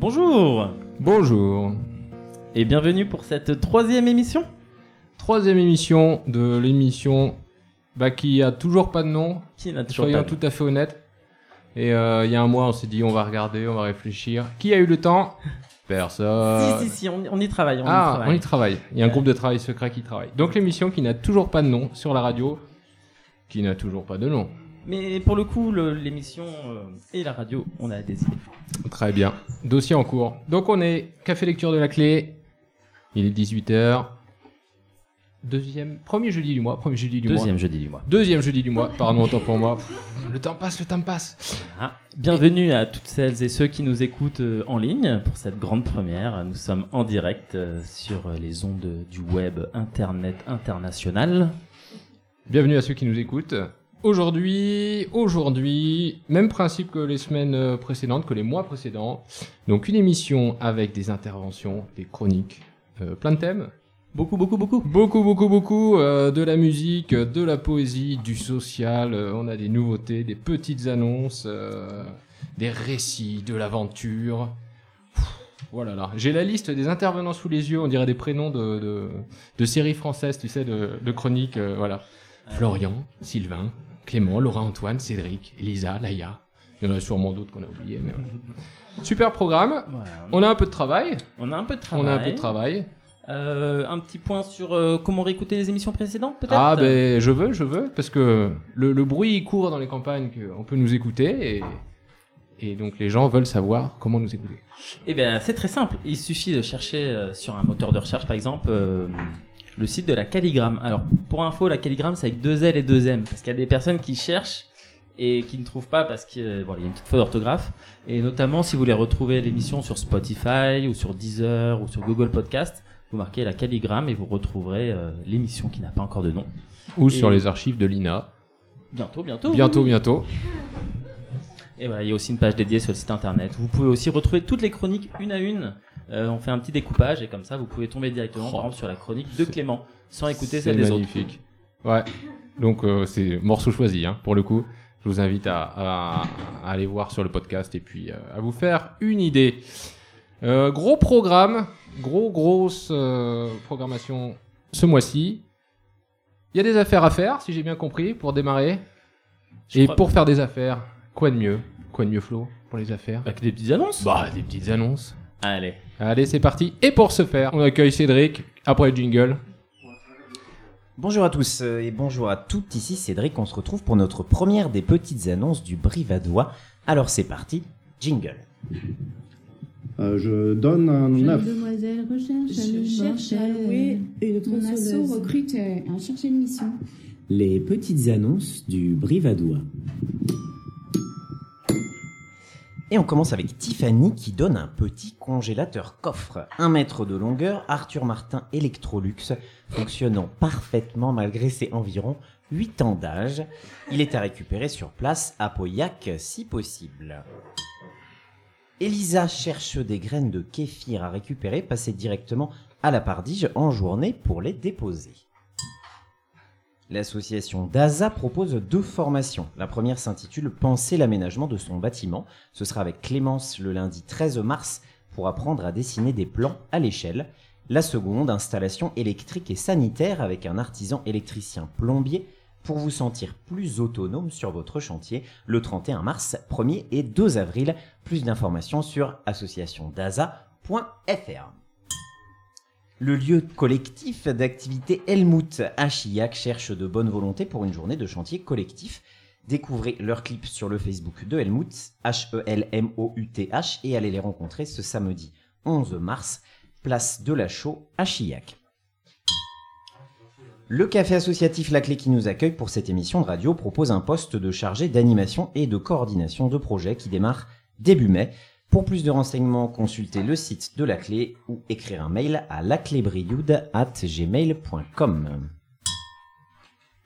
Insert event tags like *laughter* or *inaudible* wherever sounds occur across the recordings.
Bonjour Bonjour. et bienvenue pour cette troisième émission. Troisième émission de l'émission bah, qui a toujours pas de nom, Qui n'a toujours soyons pas tout à fait honnêtes. Et euh, il y a un mois, on s'est dit on va regarder, on va réfléchir. Qui a eu le temps? Personne. Si, si, si, on, on y travaille. On y ah, travaille. on y travaille. Il y a un groupe de travail secret qui travaille. Donc l'émission qui n'a toujours pas de nom sur la radio, qui n'a toujours pas de nom. Mais pour le coup, l'émission euh, et la radio, on a des idées. Très bien. Dossier en cours. Donc on est Café Lecture de la Clé. Il est 18h. Deuxième, premier jeudi du mois, premier jeudi du mois. Deuxième jeudi du mois. Deuxième jeudi du mois, pardon, autant pour moi. Le temps passe, le temps passe. Ah, bienvenue à toutes celles et ceux qui nous écoutent euh, en ligne pour cette grande première. Nous sommes en direct euh, sur les ondes du web Internet international. Bienvenue à ceux qui nous écoutent. Aujourd'hui, aujourd'hui, même principe que les semaines euh, précédentes, que les mois précédents. Donc une émission avec des interventions, des chroniques, euh, plein de thèmes. Beaucoup, beaucoup, beaucoup. Beaucoup, beaucoup, beaucoup. euh, de la musique, de la poésie, du social. euh, on a des nouveautés, des petites annonces, des récits, de l'aventure. Voilà là. J'ai la liste des intervenants sous les yeux. On dirait des prénoms de, de, de séries françaises, tu sais, de, de chroniques. voilà. Florian, Sylvain, Clément, Laura Antoine, Cédric, Elisa, Laïa. Il y en a sûrement d'autres qu'on a oubliés. Mais. Super programme. Voilà. On a un peu de travail. On a un peu de travail. On a un peu de travail. Euh, un petit point sur euh, comment réécouter les émissions précédentes, peut-être? Ah ben je veux, je veux, parce que le, le bruit il court dans les campagnes qu'on peut nous écouter et, et donc les gens veulent savoir comment nous écouter. Eh bien, c'est très simple. Il suffit de chercher euh, sur un moteur de recherche, par exemple, euh, le site de la Calligramme. Alors, pour info, la Calligramme, c'est avec deux L et deux M. Parce qu'il y a des personnes qui cherchent et qui ne trouvent pas parce qu'il y a une petite faute d'orthographe. Et notamment, si vous voulez retrouver l'émission sur Spotify ou sur Deezer ou sur Google Podcast, vous marquez la Calligramme et vous retrouverez euh, l'émission qui n'a pas encore de nom. Ou Et- sur les archives de l'INA. Bientôt, bientôt. Bientôt, bientôt. Et voilà, il y a aussi une page dédiée sur le site internet. Vous pouvez aussi retrouver toutes les chroniques une à une. Euh, on fait un petit découpage et comme ça, vous pouvez tomber directement, par exemple, sur la chronique de Clément, sans écouter celle des autres. magnifique. Ouais. Donc euh, c'est morceau choisi hein, pour le coup. Je vous invite à, à- à aller voir sur le podcast et puis euh, à vous faire une idée. Gros programme, gros grosse programmation ce mois-ci. Il y a des affaires à faire, si j'ai bien compris, pour démarrer. Je Et pour faire des affaires, quoi de mieux? Quoi de mieux, Flo, pour les affaires? Avec des petites annonces Bah, des petites annonces. Allez. Allez, c'est parti. Et pour ce faire, on accueille Cédric, après le jingle. Bonjour à tous euh, et bonjour à toutes, ici Cédric, on se retrouve pour notre première des petites annonces du Brivadois. Alors c'est parti, jingle. Euh, je donne un Jeune 9. demoiselle recherche à Je cherche à louer une tronçonneuse. recrute euh, un chercher une mission. Les petites annonces du Brivadois. Et on commence avec Tiffany qui donne un petit congélateur coffre. 1 mètre de longueur, Arthur Martin Electrolux, fonctionnant parfaitement malgré ses environ 8 ans d'âge. Il est à récupérer sur place à Pauillac si possible. Elisa cherche des graines de kéfir à récupérer, passez directement à la Pardige en journée pour les déposer. L'association DASA propose deux formations. La première s'intitule Penser l'aménagement de son bâtiment. Ce sera avec Clémence le lundi 13 mars pour apprendre à dessiner des plans à l'échelle. La seconde, installation électrique et sanitaire avec un artisan électricien plombier pour vous sentir plus autonome sur votre chantier le 31 mars, 1er et 2 avril. Plus d'informations sur associationdasa.fr. Le lieu collectif d'activité Helmut à Chillac cherche de bonne volonté pour une journée de chantier collectif. Découvrez leurs clips sur le Facebook de Helmut, H-E-L-M-O-U-T-H, et allez les rencontrer ce samedi 11 mars, place de la Chaux à Chillac. Le café associatif La Clé qui nous accueille pour cette émission de radio propose un poste de chargé d'animation et de coordination de projet qui démarre début mai. Pour plus de renseignements, consultez le site de La Clé ou écrire un mail à laclébrioud@gmail.com.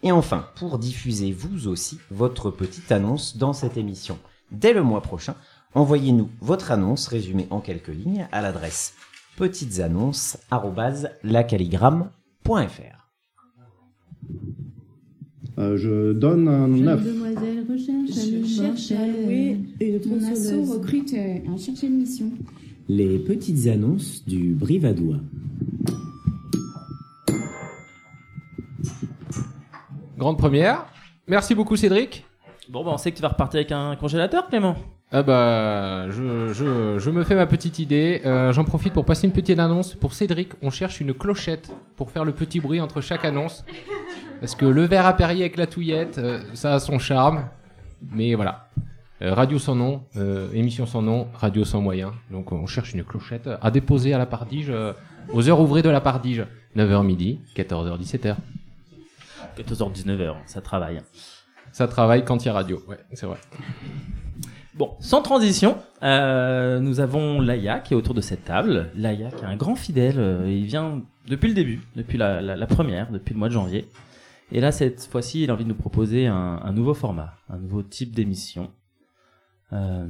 Et enfin, pour diffuser vous aussi votre petite annonce dans cette émission dès le mois prochain, envoyez-nous votre annonce résumée en quelques lignes à l'adresse petitesannonces@lacalligramme.fr. Euh, je donne un Jeune 9. demoiselle recherche à Je cherche à louer une Mon recrute euh, un chercher une mission. Les petites annonces du Brivadois. Grande première. Merci beaucoup Cédric. Bon, bah, on sait que tu vas repartir avec un congélateur, Clément. Ah bah, je, je, je me fais ma petite idée. Euh, J'en profite pour passer une petite annonce. Pour Cédric, on cherche une clochette pour faire le petit bruit entre chaque annonce. Parce que le verre à Perrier avec la touillette, euh, ça a son charme. Mais voilà. Euh, radio sans nom, émission sans nom, radio sans moyens. Donc on cherche une clochette à déposer à la Pardige, aux heures ouvrées de la Pardige. 9h midi, 14h, 17h. 14h, 19h, ça travaille. Ça travaille quand il y a radio. Ouais, c'est vrai. Bon, sans transition, euh, nous avons Laïa qui est autour de cette table. Laïa qui est un grand fidèle, euh, il vient depuis le début, depuis la, première, depuis le mois de janvier. Et là, cette fois-ci, il a envie de nous proposer un, nouveau format, un nouveau type d'émission. Euh,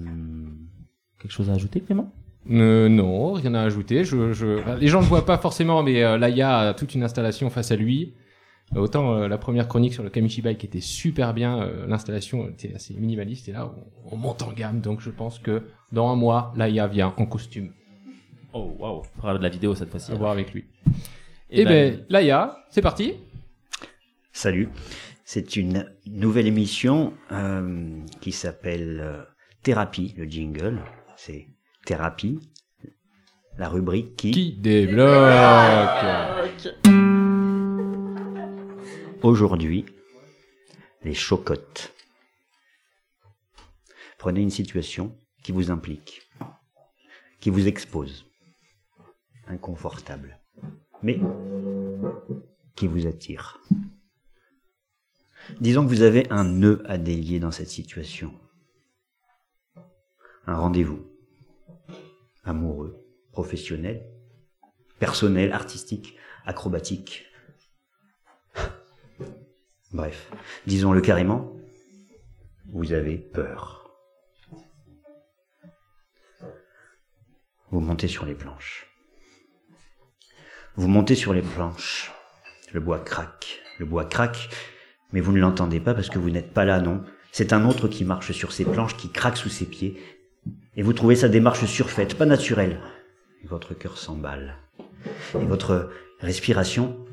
quelque chose à ajouter, Clément? Non, rien à ajouter. Les gens ne le voient pas forcément, mais Laïa a toute une installation face à lui. Autant euh, la première chronique sur le Kamishibai qui était super bien, euh, l'installation était assez minimaliste, et là on, on monte en gamme, donc je pense que dans un mois, Laïa vient en costume. Oh, waouh, on fera de la vidéo cette fois-ci. À voir avec lui. Eh Eh ben, Laïa, c'est parti. Salut. C'est une nouvelle émission euh, qui s'appelle euh, Thérapie, le jingle. C'est Thérapie, la rubrique qui, Qui débloque aujourd'hui, les chocottes. Prenez une situation qui vous implique, qui vous expose, inconfortable, mais qui vous attire. Disons que vous avez un nœud à délier dans cette situation. Un rendez-vous. Amoureux, professionnel, personnel, artistique, acrobatique. Bref, disons-le carrément, vous avez peur. Vous montez sur les planches. Vous montez sur les planches. Le bois craque. Le bois craque, mais vous ne l'entendez pas parce que vous n'êtes pas là, non. C'est un autre qui marche sur ces planches, qui craque sous ses pieds. Et vous trouvez sa démarche surfaite, pas naturelle. Votre cœur s'emballe. Et votre respiration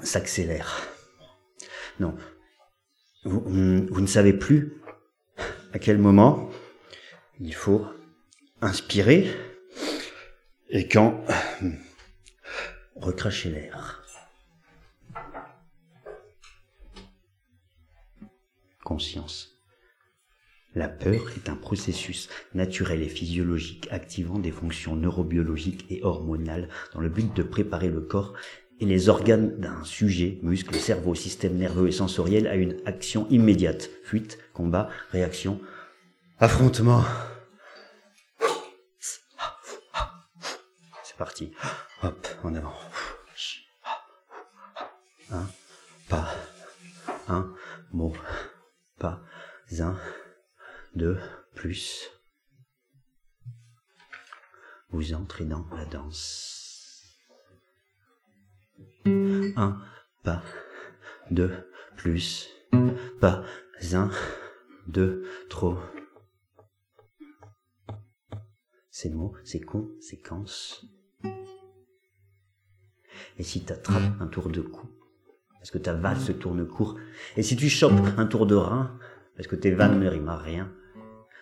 s'accélère. Non. Vous, ne savez plus à quel moment il faut inspirer et quand recracher l'air. Conscience. La peur est un processus naturel et physiologique activant des fonctions neurobiologiques et hormonales dans le but de préparer le corps les organes d'un sujet, muscles, cerveau, système nerveux et sensoriel à une action immédiate. Fuite, combat, réaction, affrontement. C'est parti. Hop, en avant. Un pas, un mot, pas un, deux, plus. Vous entrez dans la danse. Un pas, deux, plus, pas un, deux, trop. Ces mots, ces conséquences. Et si t'attrapes un tour de cou, parce que ta valse tourne court, et si tu chopes un tour de rein, parce que tes vannes ne riment à rien,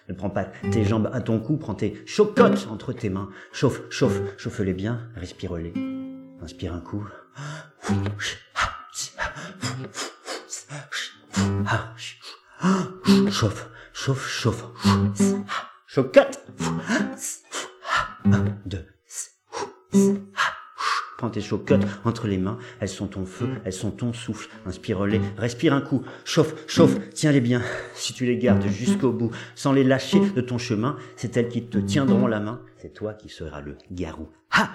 ne prends pas tes jambes à ton cou, prends tes chocottes entre tes mains, chauffe, chauffe, chauffe-les bien, respire-les. Inspire un coup. Chauffe, chauffe, chauffe. Chocotte. Un, deux. Prends tes chocottes entre les mains, elles sont ton feu, elles sont ton souffle. Inspire-les, respire un coup, chauffe, chauffe, tiens-les bien. Si tu les gardes jusqu'au bout, sans les lâcher de ton chemin, c'est elles qui te tiendront la main. C'est toi qui seras le garou. Ha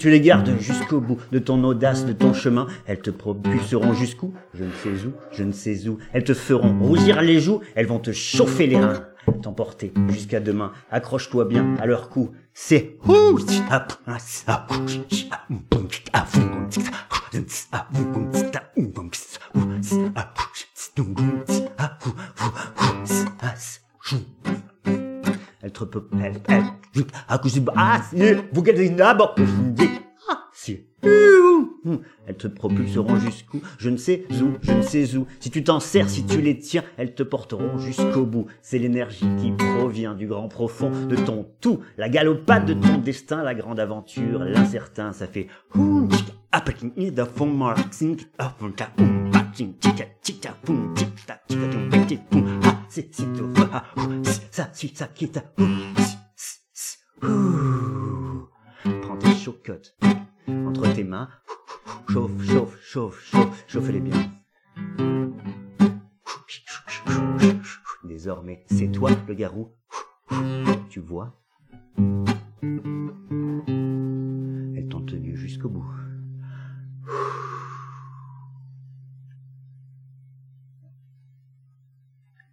tu les gardes jusqu'au bout de ton audace, de ton chemin, elles te propulseront jusqu'où? Je ne sais où, je ne sais où. Elles te feront rougir les joues, elles vont te chauffer les reins. t'emporter jusqu'à demain. Accroche-toi bien à leur cou. C'est elle ah si vous gardez d'abord ah si elles te propulseront jusqu'où Je ne sais où, je ne sais où. Si tu t'en sers, si tu les tiens, elles te porteront jusqu'au bout. C'est l'énergie qui provient du grand profond de ton tout, la galopade de ton destin, la grande aventure, l'incertain. Ça fait c'est si tu ça, si ça qui t'a Prends tes chocottes entre tes mains. Chauffe, chauffe, chauffe, chauffe, chauffe-les bien. Désormais, c'est toi le garou. Tu vois? Elles t'ont tenu jusqu'au bout.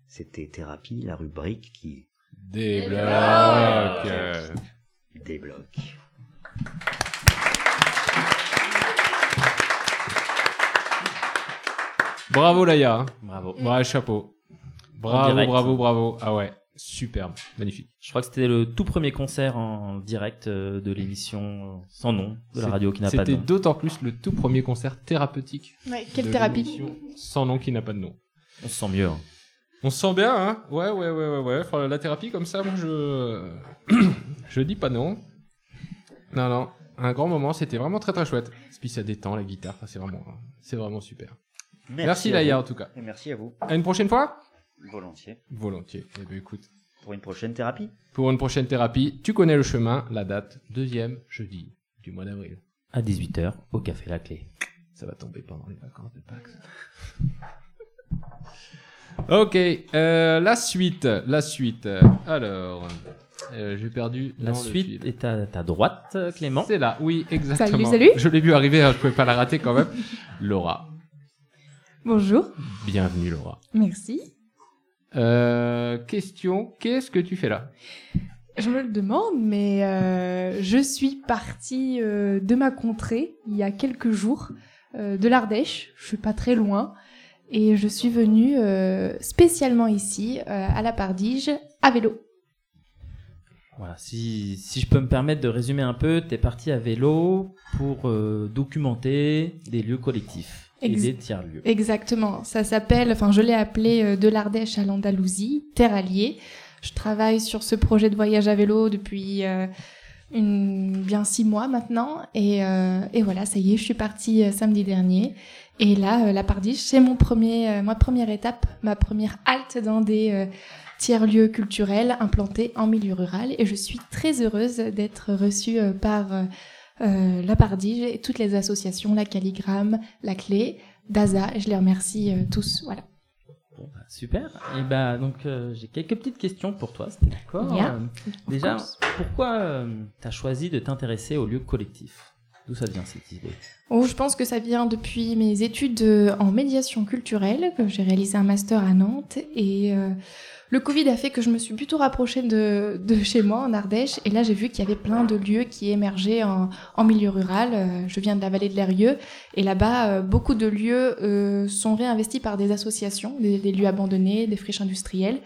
C'était Thérapie, la rubrique qui Débloque. débloque. Bravo Laïa. Bravo. Ouais, chapeau. Bravo, bravo, bravo. Ah ouais, superbe, magnifique. Je crois que c'était le tout premier concert en direct euh, de l'émission euh, sans nom de la radio qui n'a pas de C'était nom. d'autant plus le tout premier concert thérapeutique. Ouais, quelle de thérapie Sans nom qui n'a pas de nom. On se sent mieux. hein. On se sent bien, hein Ouais, ouais, ouais, ouais, ouais. Enfin, la thérapie comme ça, moi, je... *coughs* je dis pas non. Non, non. Un grand moment, c'était vraiment très très chouette. Et puis ça détend la guitare, Enfin, c'est vraiment, c'est vraiment super. Merci, à Laïa en tout cas. Et merci à vous. À une prochaine fois Volontiers. Volontiers. Eh ben écoute, Pour une prochaine thérapie. pour une prochaine thérapie, tu connais le chemin, la date, deuxième jeudi du mois d'avril. À 18h, au Café La Clé. Ça va tomber pendant les vacances de Pâques. *laughs* ok, euh, la suite, la suite. Alors, euh, j'ai perdu La dans suite est à ta droite, Clément. C'est là, oui, exactement. salut. Je l'ai vu arriver, hein, je pouvais pas la rater quand même. *laughs* Laura, Bonjour. bienvenue Laura. Merci. Euh, question, qu'est-ce que tu fais là? Je me le demande, mais euh, je suis partie euh, de ma contrée il y a quelques jours, euh, de l'Ardèche. Je suis pas très loin. Et je suis venue euh, spécialement ici, euh, à la Pardige, à vélo. Voilà, si, si je peux me permettre de résumer un peu, t'es parti à vélo pour euh, documenter des lieux collectifs et des tiers-lieux. Exactement. Ça s'appelle, enfin, je l'ai appelé euh, de l'Ardèche à l'Andalousie, Terre alliée. Je travaille sur ce projet de voyage à vélo depuis euh, une, bien six mois maintenant. Et, euh, et voilà, ça y est, je suis partie euh, samedi dernier. Et là, la Pardiche, c'est mon premier, ma première étape, ma première halte dans des tiers-lieux culturels implantés en milieu rural. Et je suis très heureuse d'être reçue par euh, la Pardige et toutes les associations, la Calligramme, la Clé, DASA. Et je les remercie euh, tous. Voilà. Bon, bah, super. Et bah donc euh, j'ai quelques petites questions pour toi, si t'es d'accord. Yeah. Euh, déjà, pourquoi euh, t'as choisi de t'intéresser aux lieux collectifs D'où ça vient cette idée Oh, je pense que ça vient depuis mes études euh, en médiation culturelle, j'ai réalisé un master à Nantes. Et euh, le Covid a fait que je me suis plutôt rapprochée de, de chez moi, en Ardèche. Et là, j'ai vu qu'il y avait plein de lieux qui émergeaient en, en milieu rural. Euh, je viens de la vallée de l'Erieux. Et là-bas, euh, beaucoup de lieux euh, sont réinvestis par des associations, des, lieux abandonnés, des friches industrielles.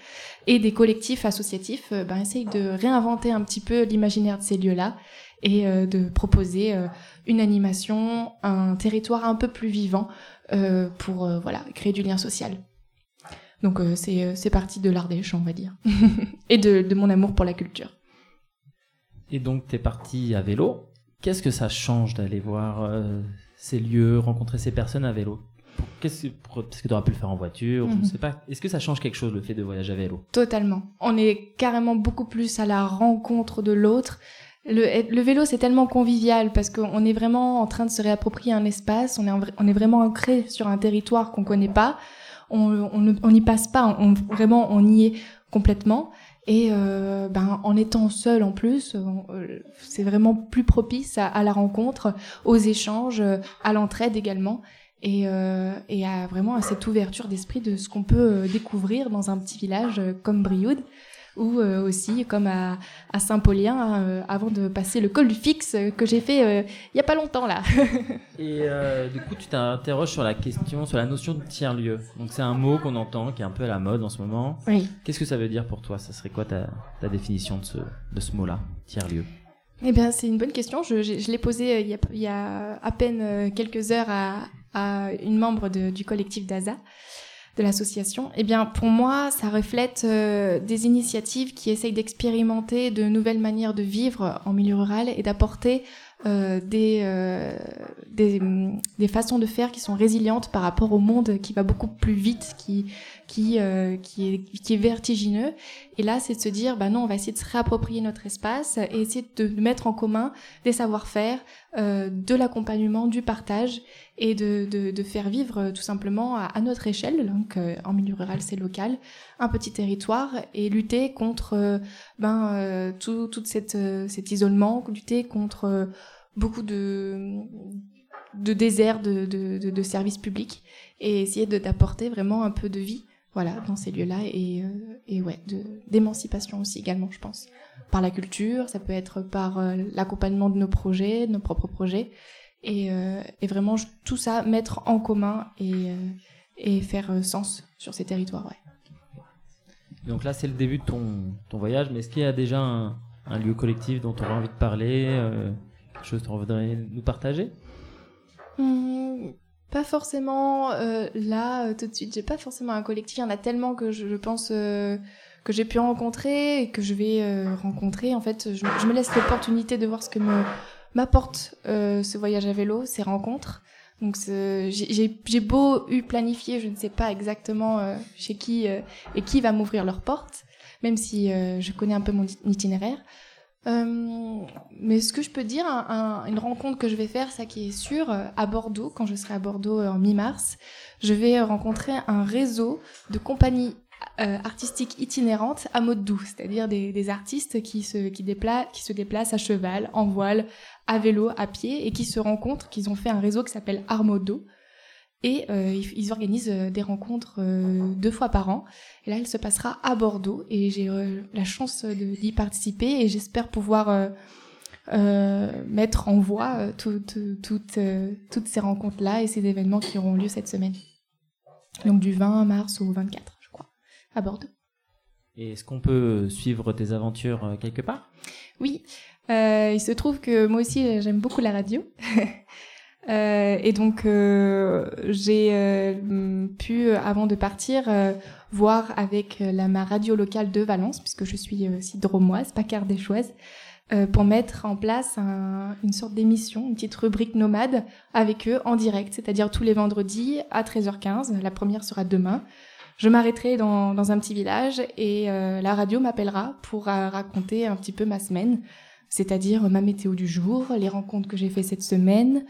Et des collectifs associatifs ben, essayent de réinventer un petit peu l'imaginaire de ces lieux-là et euh, de proposer euh, une animation, un territoire un peu plus vivant euh, pour voilà créer du lien social. Donc c'est parti de l'Ardèche, on va dire, *laughs* et de, de mon amour pour la culture. Et donc t'es parti à vélo. Qu'est-ce que ça change d'aller voir euh, ces lieux, rencontrer ces personnes à vélo? Qu'est-ce que, parce que tu aurais pu le faire en voiture, je ne Mhm. sais pas. Est-ce que ça change quelque chose le fait de voyager à vélo? Totalement. On est carrément beaucoup plus à la rencontre de l'autre. Le, le vélo, c'est tellement convivial parce qu'on est vraiment en train de se réapproprier un espace. On est, on est vraiment ancré sur un territoire qu'on connaît pas. On n'y passe pas. On, vraiment, on y est complètement. Et euh, ben, en étant seul en plus, euh, c'est vraiment plus propice à, à la rencontre, aux échanges, euh, à l'entraide également. et, euh, et à vraiment à cette ouverture d'esprit de ce qu'on peut découvrir dans un petit village comme Brioude ou euh, aussi comme à, à Saint-Paulien euh, avant de passer le col du fixe euh, que j'ai fait il y a pas longtemps là. *laughs* Et du coup, tu t'interroges sur la question, sur la notion de tiers-lieu. Donc c'est un mot qu'on entend, qui est un peu à la mode en ce moment. oui. Qu'est-ce que ça veut dire pour toi? Ça serait quoi ta, ta définition de ce, de ce mot-là, tiers-lieu? Eh bien, c'est une bonne question. Je, je- je l'ai posée il y, a, il y a à peine quelques heures à, à une membre de- du collectif DASA, de l'association. Eh bien, pour moi, ça reflète euh, des initiatives qui essayent d'expérimenter de nouvelles manières de vivre en milieu rural et d'apporter euh, des, euh, des, des façons de faire qui sont résilientes par rapport au monde qui va beaucoup plus vite, qui, qui, euh, qui, est, qui est vertigineux. Et là, c'est de se dire, bah non, on va essayer de se réapproprier notre espace et essayer de mettre en commun des savoir-faire, euh, de l'accompagnement, du partage et de, de, de faire vivre euh, tout simplement à, à notre échelle, donc euh, en milieu rural c'est local, un petit territoire et lutter contre euh, ben, euh, tout, toute cette, cet isolement, lutter contre beaucoup de, de déserts de, de, de, services publics et essayer d'apporter vraiment un peu de vie voilà, dans ces lieux-là et, euh, et ouais, d'émancipation aussi également, je pense. Par la culture, ça peut être par euh, l'accompagnement de nos projets, de nos propres projets, et, euh, et vraiment je- tout ça mettre en commun et, euh, et faire euh, sens sur ces territoires. Ouais. Donc là, c'est le début de ton, ton voyage, mais est-ce qu'il y a déjà un, un lieu collectif dont tu aurais envie de parler euh, Quelque chose que tu voudrais nous partager? Hum, pas forcément euh, là euh, tout de suite. J'ai pas forcément un collectif. Il y en a tellement que je, je pense euh, que j'ai pu rencontrer et que je vais euh, rencontrer. En fait, je, je me laisse l'opportunité de voir ce que me m'apporte euh, ce voyage à vélo, ces rencontres. Donc j'ai beau eu planifié, je ne sais pas exactement euh, chez qui et qui va m'ouvrir leurs portes, même si je connais un peu mon it- itinéraire. Euh, mais ce que je peux dire, un- un- une rencontre que je vais faire, ça qui est sûr, euh, à Bordeaux, quand je serai à Bordeaux euh, en mi-mars, je vais rencontrer un réseau de compagnies artistiques itinérantes à mode doux, c'est-à-dire des, des artistes qui se, qui, dépla- qui se déplacent à cheval, en voile, à vélo, à pied, et qui se rencontrent, qu'ils ont fait un réseau qui s'appelle Armodo. Et euh, ils, organisent euh, des rencontres euh, deux fois par an. Et là, elle se passera à Bordeaux. Et j'ai euh, la chance d'y participer. Et j'espère pouvoir mettre en voie tout- tout- toutes, ces rencontres-là et ces événements qui auront lieu cette semaine. Donc du 20 mars au 24, je crois, à Bordeaux. Et est-ce qu'on peut suivre tes aventures quelque part? Oui, il se trouve que moi aussi j'aime beaucoup la radio. *laughs* Euh, et donc euh, j'ai euh, pu, euh, avant de partir, euh, voir avec euh, la, ma radio locale de Valence, puisque je suis aussi dromoise, pas cardéchoise, pour mettre en place un- une sorte d'émission, une petite rubrique nomade avec eux en direct, c'est-à-dire tous les vendredis à 13h15. La première sera demain. Je m'arrêterai dans, dans un petit village et la radio m'appellera pour raconter un petit peu ma semaine, c'est-à-dire ma météo du jour, les rencontres que j'ai fait cette semaine,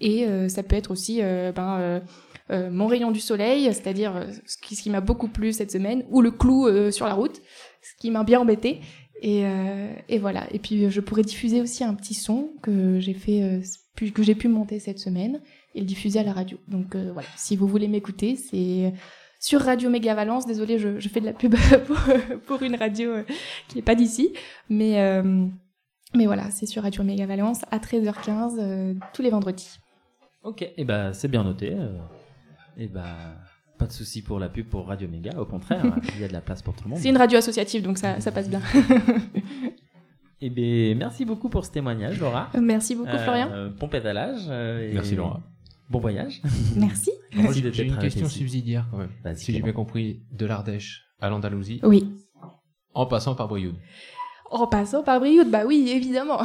et euh, ça peut être aussi euh, ben, euh, mon rayon du soleil, c'est-à-dire ce qui, m'a beaucoup plu cette semaine, ou le clou sur la route, ce qui m'a bien embêté. Et, et voilà. Et puis je pourrais diffuser aussi un petit son que j'ai fait, que j'ai pu monter cette semaine et le diffuser à la radio. Donc voilà. Si vous voulez m'écouter, c'est sur Radio Méga Valence. Désolée, je, je fais de la pub *laughs* pour, pour une radio qui n'est pas d'ici, mais euh, mais voilà, c'est sur Radio Méga Valence à 13h15 euh, tous les vendredis. Ok, et ben c'est bien noté. euh, et ben pas de souci pour la pub pour Radio Méga, au contraire, *laughs* il y a de la place pour tout le monde. C'est une radio associative, donc ça, ça passe bien. *laughs* Et ben merci beaucoup pour ce témoignage, Laura. Merci beaucoup, Euh, Florian. Bon pédalage. euh, et Merci, Laura. Bon voyage. *laughs* Merci. Merci j'ai une question ici. subsidiaire quand même. Si j'ai bien compris, de l'Ardèche à l'Andalousie, Oui. en passant par Brioude. En passant par Brioude, bah oui, évidemment.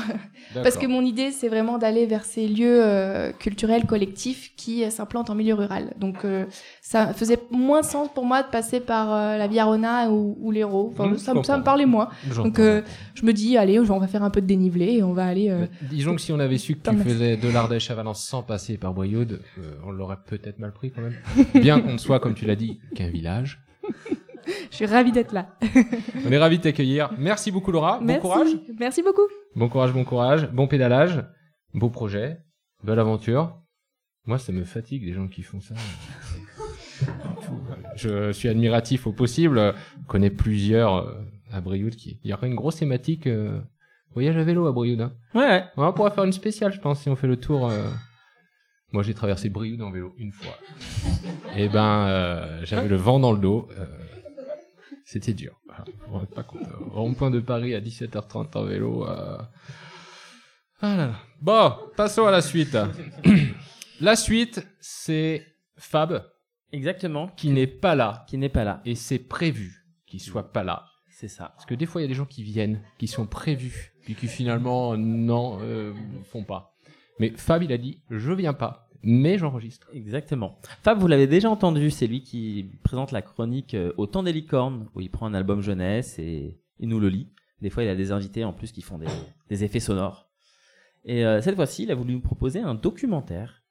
Parce que mon idée, c'est vraiment d'aller vers ces lieux euh, culturels collectifs qui euh, s'implantent en milieu rural. Donc, euh, ça faisait moins sens pour moi de passer par la Viarona ou, ou l'Hérault. Enfin, Mmh, ça, me- ça me comprends. parlait moins. Donc, je me dis, allez, on va faire un peu de dénivelé et on va aller. Bah, disons que si on avait su que tu faisais de l'Ardèche à Valence sans passer par Brioude, on l'aurait peut-être mal pris quand même. Bien qu'on ne soit, comme tu l'as dit, qu'un village. Je suis ravie d'être là. *laughs* On est ravis de t'accueillir. Merci beaucoup Laura. Merci. Bon courage. Merci beaucoup. Bon courage, bon courage. Bon pédalage. Beau projet. Belle aventure. Moi, ça me fatigue les gens qui font ça. Je suis admiratif au possible. Je connais plusieurs euh, à Brioude qui. Il y aura une grosse thématique euh, voyage à vélo à Brioude. Hein. Ouais, ouais. On pourra faire une spéciale, je pense, si on fait le tour. euh. Moi, j'ai traversé Brioude en vélo une fois. Et ben, euh, j'avais le vent dans le dos. C'était dur. Vous rendez pas compte. Rond-point de Paris à 17h30 en vélo. euh. Ah là là. Bon, passons à la suite. *coughs* la suite, c'est Fab Exactement. qui n'est pas là. Qui n'est pas là. Et c'est prévu qu'il soit pas là. C'est ça. Parce que des fois, il y a des gens qui viennent, qui sont prévus, puis qui finalement, non, euh, font pas. Mais Fab, il a dit, je viens pas, mais j'enregistre. Exactement. Fab, vous l'avez déjà entendu, c'est lui qui présente la chronique euh, Au temps des licornes, où il prend un album jeunesse et il nous le lit. Des fois, il a des invités en plus qui font des, effets sonores. Et euh, cette fois-ci, il a voulu nous proposer un documentaire.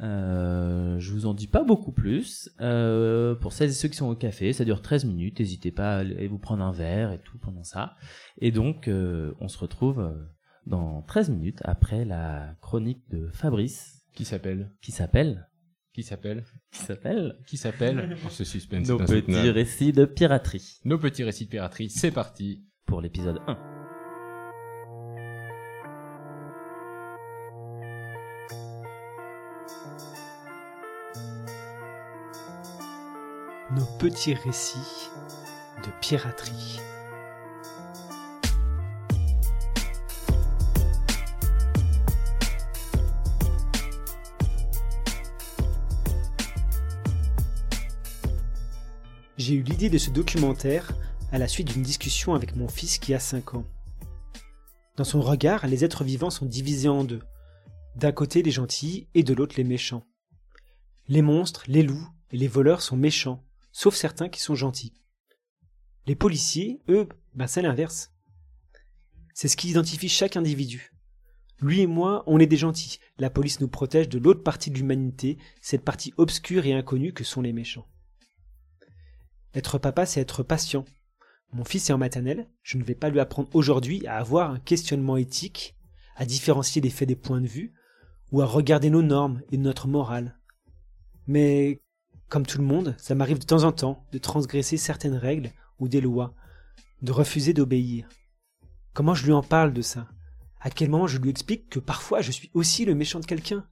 Euh, je vous en dis pas beaucoup plus. Pour celles et ceux qui sont au café, ça dure 13 minutes. N'hésitez pas à aller vous prendre un verre et tout pendant ça. Et donc, on se retrouve dans 13 minutes après la chronique de Fabrice, Qui s'appelle qui s'appelle Qui s'appelle qui s'appelle Qui s'appelle Oh, *laughs* Ce suspense. Nos petits récits de piraterie Nos petits récits de piraterie, c'est parti. pour l'épisode 1. Nos petits récits de piraterie. J'ai eu l'idée de ce documentaire à la suite d'une discussion avec mon fils qui a 5 ans. Dans son regard, les êtres vivants sont divisés en deux. D'un côté les gentils et de l'autre les méchants. Les monstres, les loups et les voleurs sont méchants, sauf certains qui sont gentils. Les policiers, eux, ben c'est l'inverse. C'est ce qui identifie chaque individu. Lui et moi, on est des gentils. La police nous protège de l'autre partie de l'humanité, cette partie obscure et inconnue que sont les méchants. Être papa, c'est être patient. Mon fils est en maternelle, je ne vais pas lui apprendre aujourd'hui à avoir un questionnement éthique, à différencier les faits des points de vue, ou à regarder nos normes et notre morale. Mais, comme tout le monde, ça m'arrive de temps en temps de transgresser certaines règles ou des lois, de refuser d'obéir. Comment je lui en parle de ça? À quel moment je lui explique que parfois je suis aussi le méchant de quelqu'un?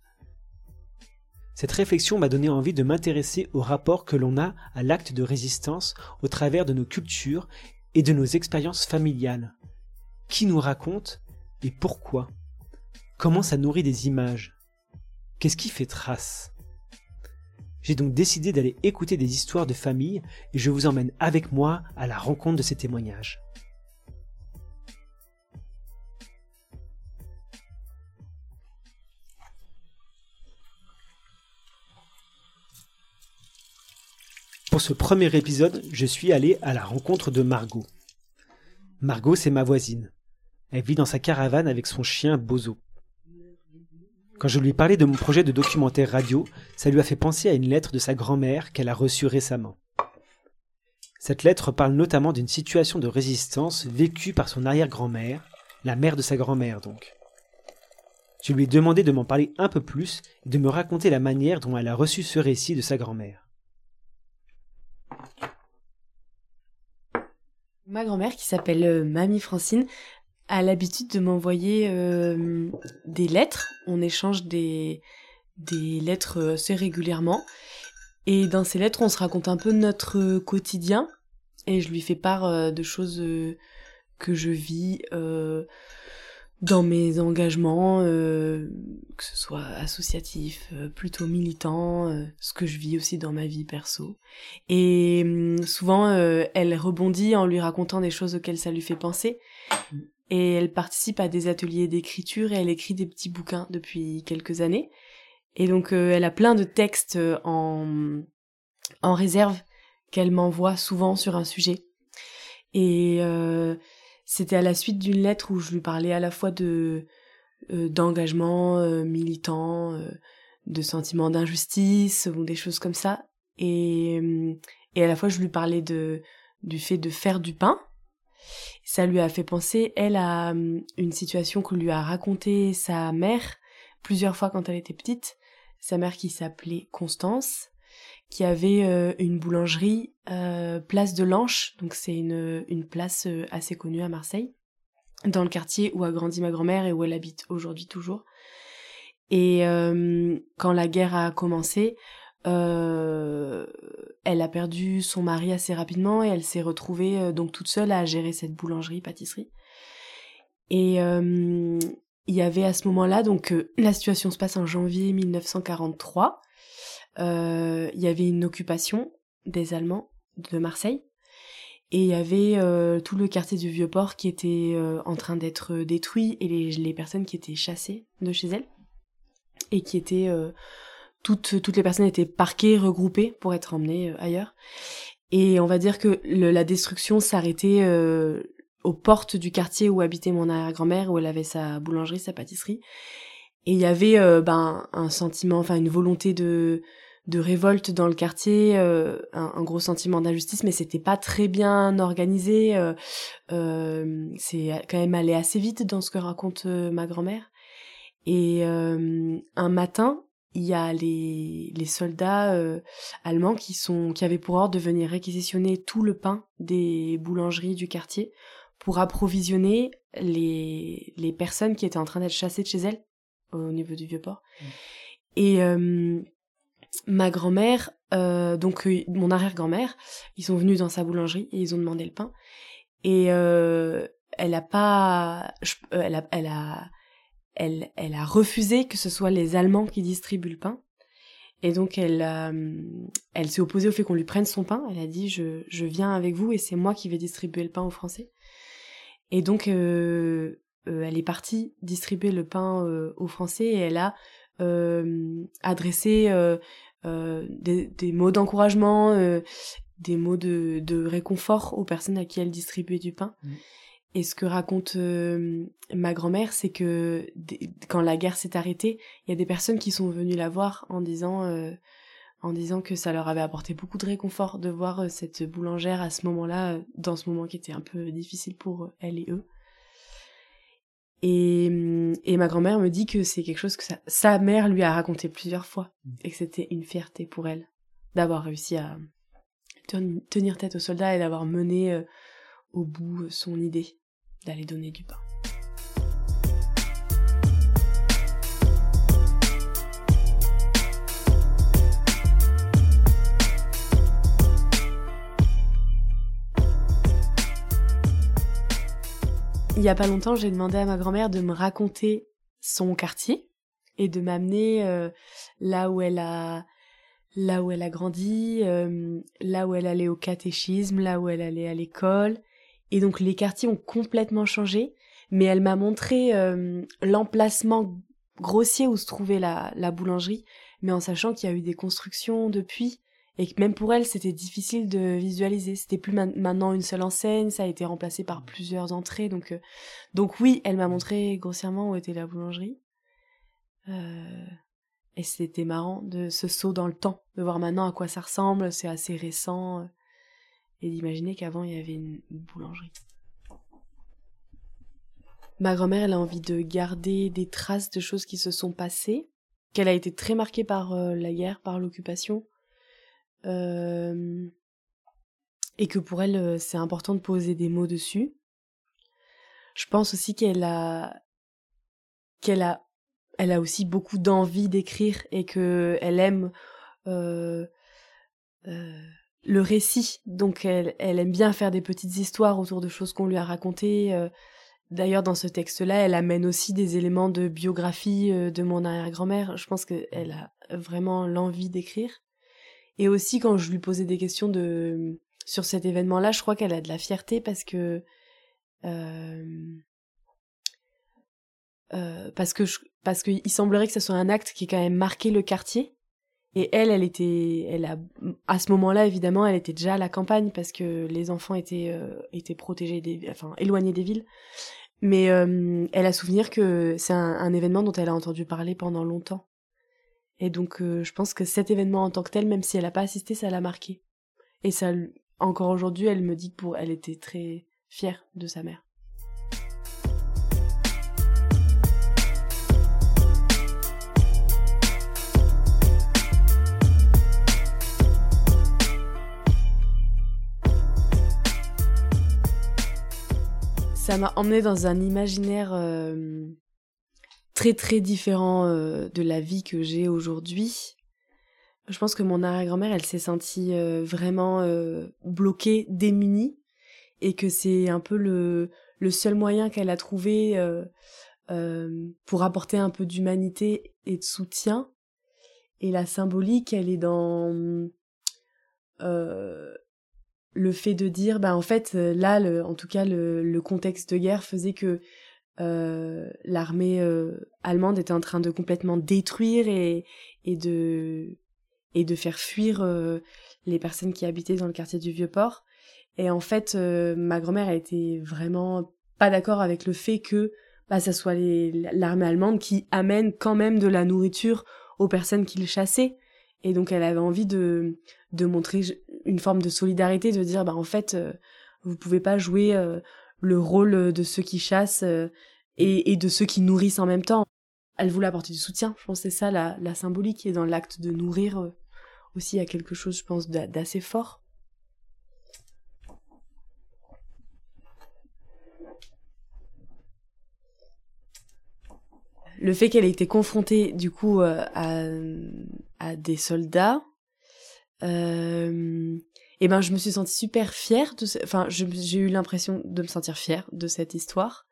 Cette réflexion m'a donné envie de m'intéresser au rapport que l'on a à l'acte de résistance au travers de nos cultures et de nos expériences familiales. Qui nous raconte et pourquoi? Comment ça nourrit des images? Qu'est-ce qui fait trace? J'ai donc décidé d'aller écouter des histoires de famille et je vous emmène avec moi à la rencontre de ces témoignages. Pour ce premier épisode, je suis allé à la rencontre de Margot. Margot, c'est ma voisine. Elle vit dans sa caravane avec son chien Bozo. Quand je lui ai de mon projet de documentaire radio, ça lui a fait penser à une lettre de sa grand-mère qu'elle a reçue récemment. Cette lettre parle notamment d'une situation de résistance vécue par son arrière-grand-mère, la mère de sa grand-mère donc. Je lui ai demandé de m'en parler un peu plus et de me raconter la manière dont elle a reçu ce récit de sa grand-mère. Ma grand-mère, qui s'appelle euh, Mamie Francine, a l'habitude de m'envoyer euh, des lettres. On échange des, des lettres euh, assez régulièrement. Et dans ces lettres, on se raconte un peu notre quotidien. Et je lui fais part de choses que je vis dans mes engagements, euh, que ce soit associatif, euh, plutôt militant, euh, ce que je vis aussi dans ma vie perso. Et hum, souvent, euh, elle rebondit en lui racontant des choses auxquelles ça lui fait penser. Et elle participe à des ateliers d'écriture et elle écrit des petits bouquins depuis quelques années. Et donc, euh, elle a plein de textes euh, en, en réserve qu'elle m'envoie souvent sur un sujet. Et c'était à la suite d'une lettre où je lui parlais à la fois de euh, d'engagement euh, militant, euh, de sentiment d'injustice ou des choses comme ça. Et, hum, et à la fois je lui parlais de du fait de faire du pain. Ça lui a fait penser, elle, à hum, une situation que lui a racontée sa mère plusieurs fois quand elle était petite. sa mère qui s'appelait Constance, qui avait euh, une boulangerie euh, place de l'Anche, donc c'est une, une place euh, assez connue à Marseille, dans le quartier où a grandi ma grand-mère et où elle habite aujourd'hui toujours. Et euh, quand la guerre a commencé, euh, elle a perdu son mari assez rapidement et elle s'est retrouvée euh, donc toute seule à gérer cette boulangerie pâtisserie. Et il y avait à ce moment-là donc la situation se passe en janvier 1943. Euh, il y avait une occupation des Allemands de Marseille et il y avait euh, tout le quartier du Vieux-Port qui était euh, en train d'être détruit et les, personnes qui étaient chassées de chez elles et qui étaient toutes toutes les personnes étaient parquées, regroupées pour être emmenées ailleurs. Et on va dire que la destruction s'arrêtait aux portes du quartier où habitait mon arrière-grand-mère, où elle avait sa boulangerie, sa pâtisserie. Et il y avait ben un sentiment, enfin une volonté de de révolte dans le quartier, euh, un, un gros sentiment d'injustice, mais c'était pas très bien organisé. euh, euh, c'est quand même allé assez vite dans ce que raconte ma grand-mère. Et un matin, il y a les, les soldats allemands qui sont qui avaient pour ordre de venir réquisitionner tout le pain des boulangeries du quartier pour approvisionner les, les personnes qui étaient en train d'être chassées de chez elles au niveau du vieux port. Et ma grand-mère, euh, donc euh, mon arrière-grand-mère, ils sont venus dans sa boulangerie et ils ont demandé le pain. Et euh, elle a pas, elle a, elle a, elle, a refusé que ce soit les Allemands qui distribuent le pain. Et donc elle, elle s'est opposée au fait qu'on lui prenne son pain. Elle a dit je, je viens avec vous et c'est moi qui vais distribuer le pain aux Français. Et donc elle est partie distribuer le pain aux Français et elle a adressé des, des mots d'encouragement, euh, des mots de, de réconfort aux personnes à qui elle distribuait du pain. Et ce que raconte euh, ma grand-mère, c'est que quand la guerre s'est arrêtée, il y a des personnes qui sont venues la voir en disant, euh, en disant que ça leur avait apporté beaucoup de réconfort de voir euh, cette boulangère à ce moment-là, euh, dans ce moment qui était un peu difficile pour euh, elle et eux. Et, et ma grand-mère me dit que c'est quelque chose que sa, sa mère lui a raconté plusieurs fois et que c'était une fierté pour elle d'avoir réussi à ten- tenir tête aux soldats et d'avoir mené euh, au bout son idée d'aller donner du pain. Il y a pas longtemps, j'ai demandé à ma grand-mère de me raconter son quartier et de m'amener euh, là où elle a là où elle a grandi, euh, là où elle allait au catéchisme, là où elle allait à l'école. Et donc les quartiers ont complètement changé, mais elle m'a montré euh, l'emplacement grossier où se trouvait la, la boulangerie, mais en sachant qu'il y a eu des constructions depuis et même pour elle c'était difficile de visualiser. C'était plus ma- maintenant une seule enseigne, ça a été remplacé par plusieurs entrées, donc euh, donc oui, elle m'a montré grossièrement où était la boulangerie. Euh, et c'était marrant de ce saut dans le temps, de voir maintenant à quoi ça ressemble, c'est assez récent, euh, et d'imaginer qu'avant il y avait une boulangerie. Ma grand-mère, elle a envie de garder des traces de choses qui se sont passées, qu'elle a été très marquée par la guerre, par l'occupation, et que pour elle, c'est important de poser des mots dessus. Je pense aussi qu'elle a, qu'elle a, elle a aussi beaucoup d'envie d'écrire et que elle aime le récit. Donc elle, elle aime bien faire des petites histoires autour de choses qu'on lui a racontées. D'ailleurs, dans ce texte-là, elle amène aussi des éléments de biographie de mon arrière-grand-mère. Je pense qu'elle a vraiment l'envie d'écrire. Et aussi, quand je lui posais des questions de sur cet événement-là, je crois qu'elle a de la fierté parce que euh, euh, parce que qu'il semblerait que ce soit un acte qui ait quand même marqué le quartier. Et elle, elle était, elle a, à ce moment-là, évidemment, elle était déjà à la campagne parce que les enfants étaient, euh, étaient protégés des, enfin, éloignés des villes. Mais euh, elle a souvenir que c'est un événement dont elle a entendu parler pendant longtemps. Et donc euh, je pense que cet événement en tant que tel, même si elle n'a pas assisté, ça l'a marqué. Et ça, encore aujourd'hui, elle me dit que elle était très fière de sa mère. ça m'a emmené dans un imaginaire euh, très très différent euh, de la vie que j'ai aujourd'hui. Je pense que mon arrière-grand-mère, elle s'est sentie euh, vraiment euh, bloquée, démunie, et que c'est un peu le, le seul moyen qu'elle a trouvé pour apporter un peu d'humanité et de soutien. Et la symbolique, elle est dans le fait de dire, bah en fait, là, en tout cas, le, le contexte de guerre faisait que euh, l'armée euh, allemande était en train de complètement détruire et, et de et de faire fuir euh, les personnes qui habitaient dans le quartier du Vieux-Port. Et en fait, euh, ma grand-mère a été vraiment pas d'accord avec le fait que bah, ça soit l'armée allemande qui amène quand même de la nourriture aux personnes qui le chassaient. Et donc elle avait envie de, de montrer une forme de solidarité, de dire bah en fait euh, vous pouvez pas jouer le rôle de ceux qui chassent euh, et, de ceux qui nourrissent en même temps. Elle voulait apporter du soutien, je pense que c'est ça la, la symbolique et dans l'acte de nourrir euh, aussi il y a quelque chose je pense d'a- d'assez fort. le fait qu'elle ait été confrontée du coup euh, à, des soldats, euh, et ben je me suis sentie super fière de, ce- enfin j'ai eu l'impression de me sentir fière de cette histoire,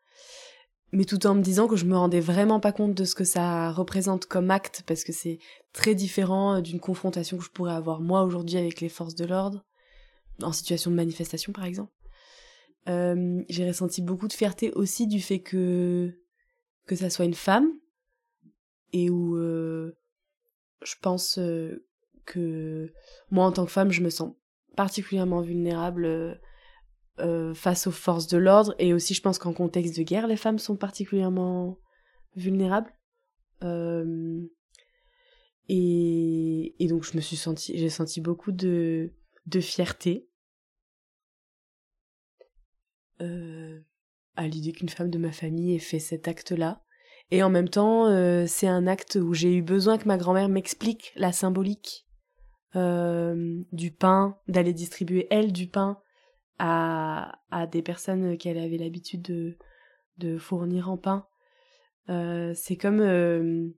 mais tout en me disant que je me rendais vraiment pas compte de ce que ça représente comme acte parce que c'est très différent euh, d'une confrontation que je pourrais avoir moi aujourd'hui avec les forces de l'ordre en situation de manifestation par exemple. Euh, j'ai ressenti beaucoup de fierté aussi du fait que que ça soit une femme et où euh, je pense que moi en tant que femme je me sens particulièrement vulnérable euh, euh, face aux forces de l'ordre. Et aussi je pense qu'en contexte de guerre les femmes sont particulièrement vulnérables. Euh, et, donc je me suis j'ai senti beaucoup de de fierté à l'idée qu'une femme de ma famille ait fait cet acte-là. Et en même temps, c'est un acte où j'ai eu besoin que ma grand-mère m'explique la symbolique euh, du pain, d'aller distribuer elle du pain à, à des personnes qu'elle avait l'habitude de, de fournir en pain. Euh, c'est comme euh,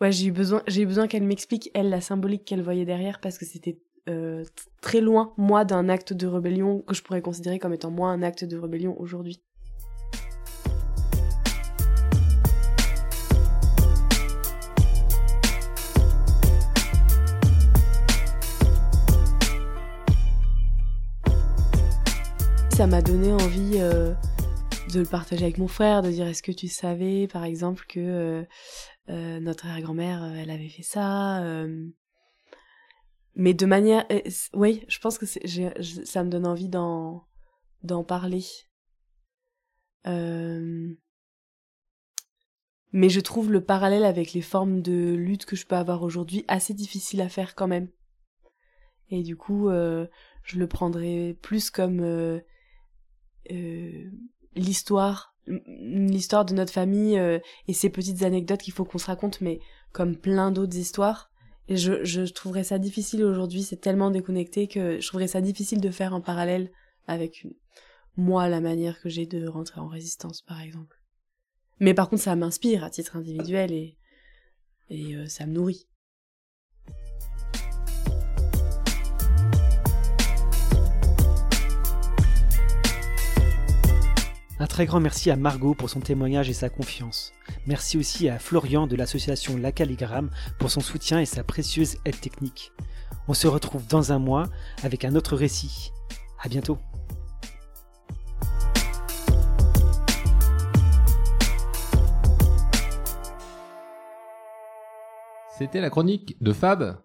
ouais j'ai eu besoin j'ai eu besoin qu'elle m'explique elle la symbolique qu'elle voyait derrière parce que c'était très loin moi d'un acte de rébellion que je pourrais considérer comme étant moi un acte de rébellion aujourd'hui m'a donné envie euh, de le partager avec mon frère, de dire est-ce que tu savais par exemple que euh, euh, notre euh, elle avait fait ça mais de manière oui je pense que ça me donne envie d'en d'en parler. Mais je trouve le parallèle avec les formes de lutte que je peux avoir aujourd'hui assez difficile à faire quand même. Et du coup je le prendrais plus comme l'histoire l'histoire de notre famille euh, et ces petites anecdotes qu'il faut qu'on se raconte mais comme plein d'autres histoires. Et je, je trouverais ça difficile aujourd'hui c'est tellement déconnecté que je trouverais ça difficile de faire un parallèle avec une- moi la manière que j'ai de rentrer en résistance par exemple. Mais par contre ça m'inspire à titre individuel et et euh, ça me nourrit Un très grand merci à Margot pour son témoignage et sa confiance. Merci aussi à Florian de l'association La Calligramme pour son soutien et sa précieuse aide technique. On se retrouve dans un mois avec un autre récit. À bientôt. C'était la chronique de Fab,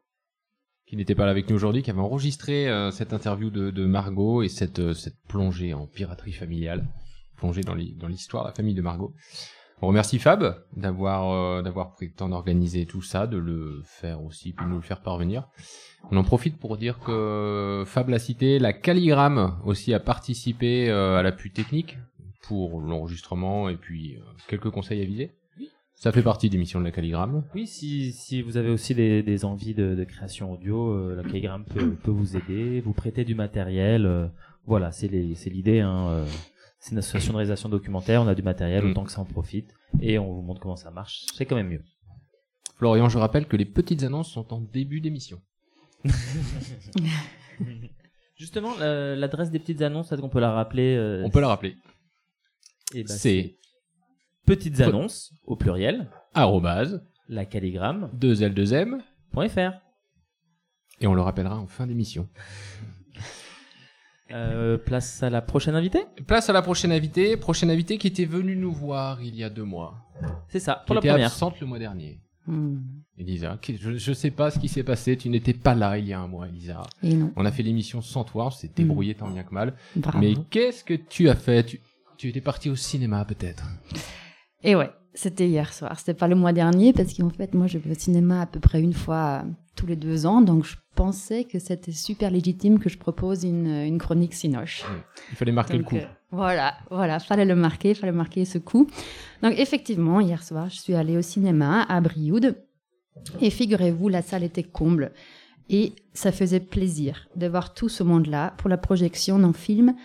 qui n'était pas là avec nous aujourd'hui, qui avait enregistré euh, cette interview de, Margot et euh, cette plongée en piraterie familiale, plongée dans l'hi- dans l'histoire de la famille de Margot. On remercie Fab d'avoir euh, d'avoir pris le temps d'organiser tout ça, de le faire aussi, puis de nous le faire parvenir. On en profite pour dire que Fab l'a cité, la Calligramme aussi a participé euh, à l'appui technique pour l'enregistrement et puis euh, quelques conseils avisés. Ça fait partie des missions de la Calligramme. Oui, si, si vous avez aussi des, des envies de, de création audio, la Kaigram peut, peut vous aider, vous prêter du matériel. voilà, c'est l'idée. Hein, C'est une association de réalisation documentaire, on a du matériel, Mm. autant que ça en profite, et on vous montre comment ça marche. C'est quand même mieux. Florian, je rappelle que les petites annonces sont en début d'émission. *laughs* Justement, la- l'adresse des petites annonces, est-ce qu'on peut la rappeler euh, On peut la rappeler. eh ben, C'est petites annonces au pluriel, arrobase la calligramme, 2L2M .fr. et on le rappellera en fin d'émission. Euh, place à la prochaine invitée Place à la prochaine invitée, prochaine invitée qui était venue nous voir il y a deux mois. C'est ça, Qui pour la était première. absente le mois dernier. Hmm. Elisa, qui- je, je sais pas ce qui s'est passé, tu n'étais pas là il y a un mois, Elisa. Et non. On a fait l'émission sans toi, on s'est débrouillé tant bien que mal. Bravo. Mais qu'est-ce que tu as fait? Tu, tu étais parti au cinéma peut-être? Et ouais, c'était hier soir. C'était pas le mois dernier parce qu'en fait, moi, je vais au cinéma à peu près une fois euh, tous les deux ans. Donc, je pensais que c'était super légitime que je propose une, une chronique Sinoche. Il fallait marquer Donc, le coup. euh, voilà, voilà, fallait le marquer, fallait marquer ce coup. Donc, effectivement, hier soir, je suis allée au cinéma à Brioude. Et figurez-vous, la salle était comble. Et ça faisait plaisir de voir tout ce monde-là pour la projection d'un film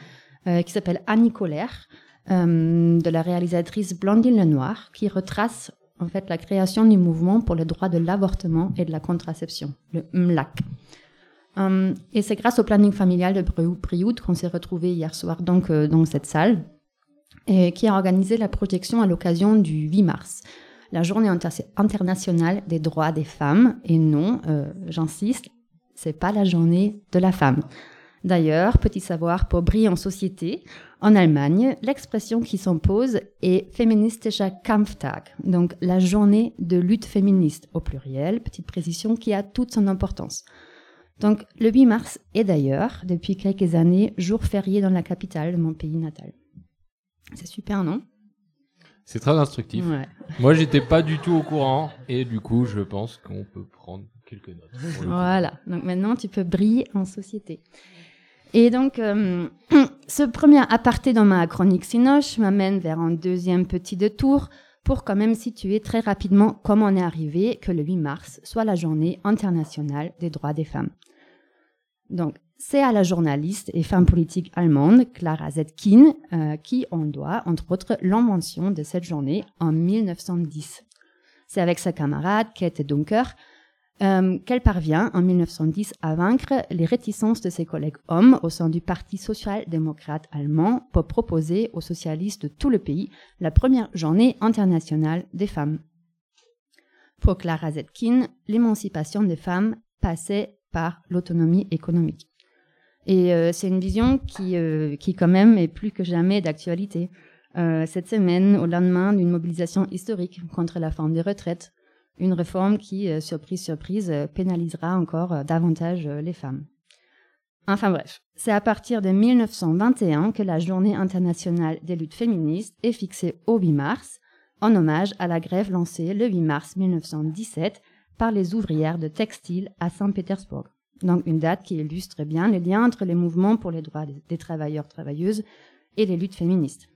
euh, qui s'appelle Annie Colère, euh, de la réalisatrice Blandine Lenoir, qui retrace en fait la création du mouvement pour le droit de l'avortement et de la contraception, le MLAC. Euh, et c'est grâce au planning familial de Briou- Brioude qu'on s'est retrouvés hier soir donc, euh, dans cette salle, et qui a organisé la projection à l'occasion du 8 mars, la journée inter- internationale des droits des femmes. Et non, euh, j'insiste, c'est pas la journée de la femme. D'ailleurs, petit savoir pour briller en société, en Allemagne, l'expression qui s'impose est Feministischer Kampftag, donc la journée de lutte féministe au pluriel, petite précision qui a toute son importance. Donc le 8 mars est d'ailleurs, depuis quelques années, jour férié dans la capitale de mon pays natal. C'est super, non? C'est très instructif. Ouais. Moi, j'étais pas du tout au courant et du coup, je pense qu'on peut prendre quelques notes. Voilà, donc maintenant tu peux briller en société. Et donc, euh, *clears throat* ce premier aparté dans ma chronique Sinoche m'amène vers un deuxième petit détour pour quand même situer très rapidement comment on est arrivé que le 8 mars soit la journée internationale des droits des femmes. Donc, c'est à la journaliste et femme politique allemande Clara Zetkin euh, qui on doit, entre autres, l'invention de cette journée en 1910. C'est avec sa camarade Kate Dunker euh, qu'elle parvient en 1910 à vaincre les réticences de ses collègues hommes au sein du Parti social-démocrate allemand pour proposer aux socialistes de tout le pays la première journée internationale des femmes. Pour Clara Zetkin, l'émancipation des femmes passait par l'autonomie économique. Et euh, c'est une vision qui, euh, qui quand même est plus que jamais d'actualité. Cette semaine, au lendemain d'une mobilisation historique contre la forme des retraites, une réforme qui, euh, surprise, surprise, euh, pénalisera encore euh, davantage les femmes. Enfin bref, c'est à partir de 1921 que la journée internationale des luttes féministes est fixée au 8 mars, en hommage à la grève lancée le 8 mars 1917 par les ouvrières de textile à Saint-Pétersbourg. Donc une date qui illustre bien les liens entre les mouvements pour les droits des- des travailleurs travailleuses et les luttes féministes.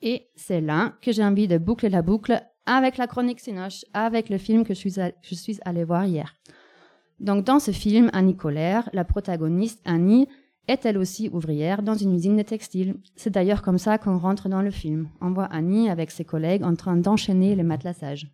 Et c'est là que j'ai envie de boucler la boucle avec la chronique Sinoche, avec le film que je suis, allée voir hier. Donc dans ce film, Annie Colère, la protagoniste Annie est elle aussi ouvrière dans une usine de textile. C'est d'ailleurs comme ça qu'on rentre dans le film. On voit Annie avec ses collègues en train d'enchaîner le matelasage.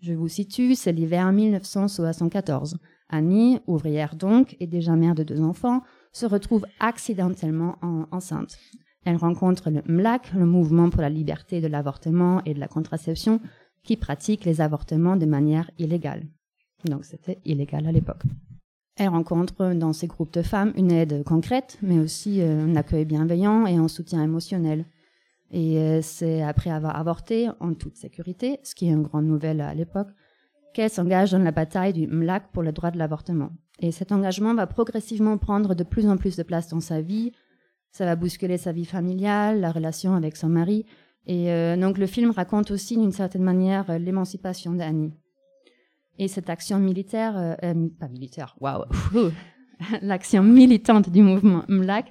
Je vous situe, c'est l'hiver 1974. Annie, ouvrière donc, et déjà mère de deux enfants, se retrouve accidentellement en- enceinte. Elle rencontre le MLAC, le mouvement pour la liberté de l'avortement et de la contraception, qui pratique les avortements de manière illégale. Donc c'était illégal à l'époque. Elle rencontre dans ces groupes de femmes une aide concrète, mais aussi euh, un accueil bienveillant et un soutien émotionnel. Et euh, c'est après avoir avorté en toute sécurité, ce qui est une grande nouvelle à l'époque, qu'elle s'engage dans la bataille du MLAC pour le droit de l'avortement. Et cet engagement va progressivement prendre de plus en plus de place dans sa vie. Ça va bousculer sa vie familiale, la relation avec son mari. Et euh, donc le film raconte aussi d'une certaine manière euh, l'émancipation d'Annie. Et cette action militaire, euh, euh, pas militaire, waouh, ouh, *laughs* l'action militante du mouvement MLAC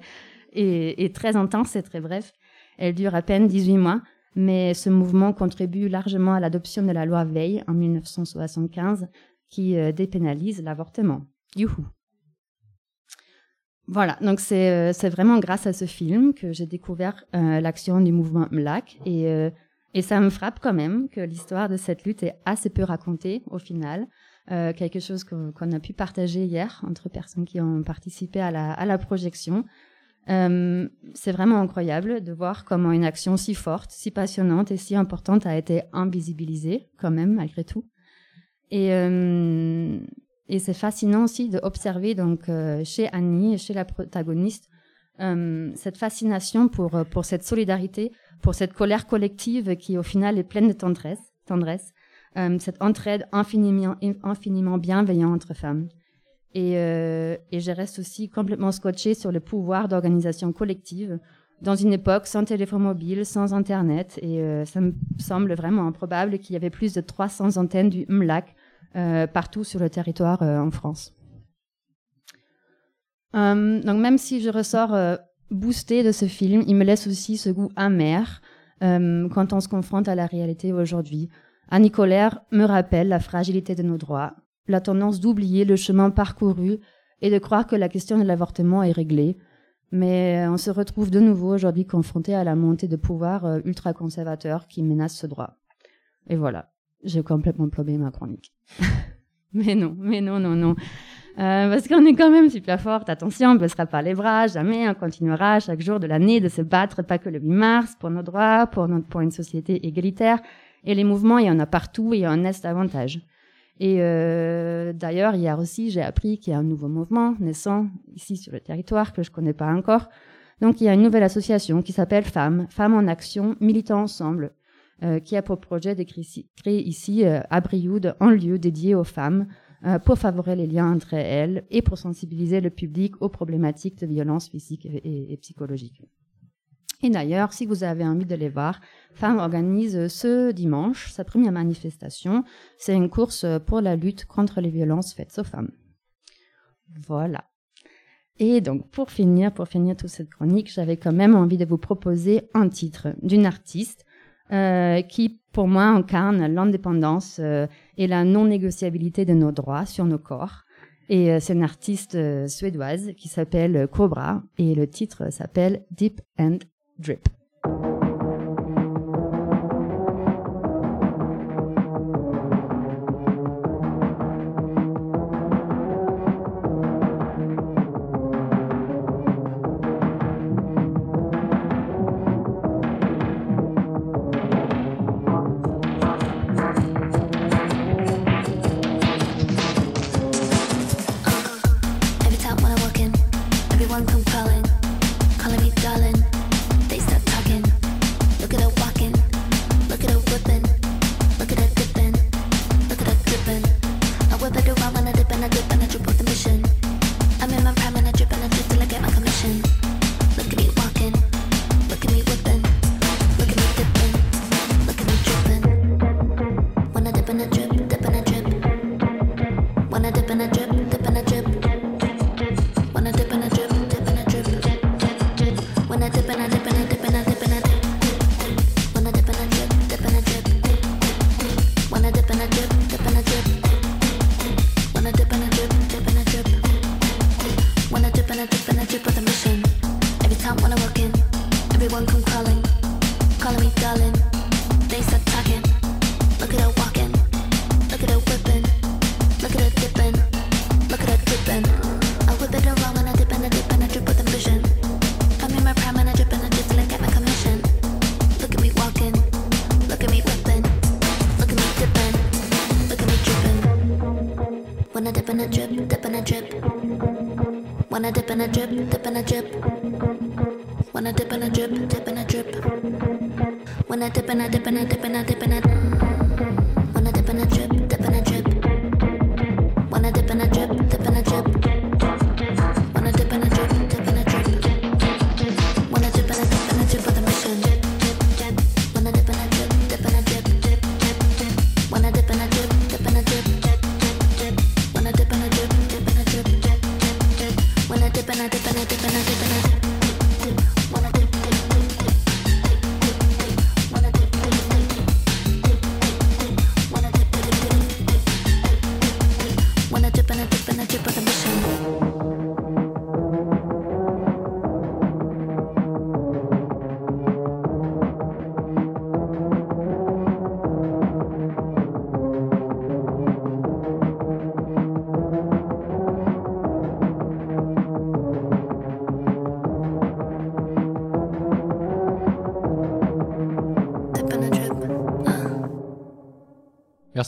est, très intense et très bref. Elle dure à peine 18 mois, mais ce mouvement contribue largement à l'adoption de la loi Veil en 1975 qui dépénalise l'avortement. Youhou. Voilà, donc c'est euh, c'est vraiment grâce à ce film que j'ai découvert euh, l'action du mouvement MLAC et, euh, et ça me frappe quand même que l'histoire de cette lutte est assez peu racontée au final. Quelque chose qu'on a pu partager hier entre personnes qui ont participé à la, à la projection. C'est vraiment incroyable de voir comment une action si forte, si passionnante et si importante a été invisibilisée quand même malgré tout. Et c'est fascinant aussi d'observer donc euh, chez Annie, chez la protagoniste, euh, cette fascination pour euh, pour cette solidarité, pour cette colère collective qui au final est pleine de tendresse, tendresse, cette entraide infiniment bienveillante entre femmes. Et, et je reste aussi complètement scotchée sur le pouvoir d'organisation collective dans une époque sans téléphone mobile, sans Internet. Et ça me semble vraiment improbable qu'il y avait plus de 300 antennes du MLAC partout sur le territoire euh, en France. Euh, donc même si je ressors euh, boostée de ce film, il me laisse aussi ce goût amer euh, quand on se confronte à la réalité aujourd'hui. Annie Colère me rappelle la fragilité de nos droits, la tendance d'oublier le chemin parcouru et de croire que la question de l'avortement est réglée. Mais on se retrouve de nouveau aujourd'hui confronté à la montée de pouvoirs euh, ultra-conservateurs qui menacent ce droit. Et voilà, j'ai complètement plombé ma chronique. *laughs* mais non, mais non, non, non. Euh, parce qu'on est quand même super forte. Attention, on ne baissera pas les bras, jamais. On continuera chaque jour de l'année de se battre, pas que le 8 mars, pour nos droits, pour, notre, pour une société égalitaire. Et les mouvements, il y en a partout et il y en a davantage. Et euh, d'ailleurs, hier aussi, j'ai appris qu'il y a un nouveau mouvement naissant ici sur le territoire que je connais pas encore. Donc, il y a une nouvelle association qui s'appelle Femmes, Femmes en Action, Militants Ensemble, qui a pour projet de créer, créer ici euh, à Brioude un lieu dédié aux femmes euh, pour favoriser les liens entre elles et pour sensibiliser le public aux problématiques de violence physique et, et, et psychologique. Et d'ailleurs, si vous avez envie de les voir, Femmes organise ce dimanche sa première manifestation. C'est une course pour la lutte contre les violences faites aux femmes. Voilà. Et donc, pour finir, pour finir toute cette chronique, j'avais quand même envie de vous proposer un titre d'une artiste euh, qui, pour moi, incarne l'indépendance euh, et la non-négociabilité de nos droits sur nos corps. Et euh, c'est une artiste euh, suédoise qui s'appelle Cobra et le titre s'appelle Deep and Drip. and the banana.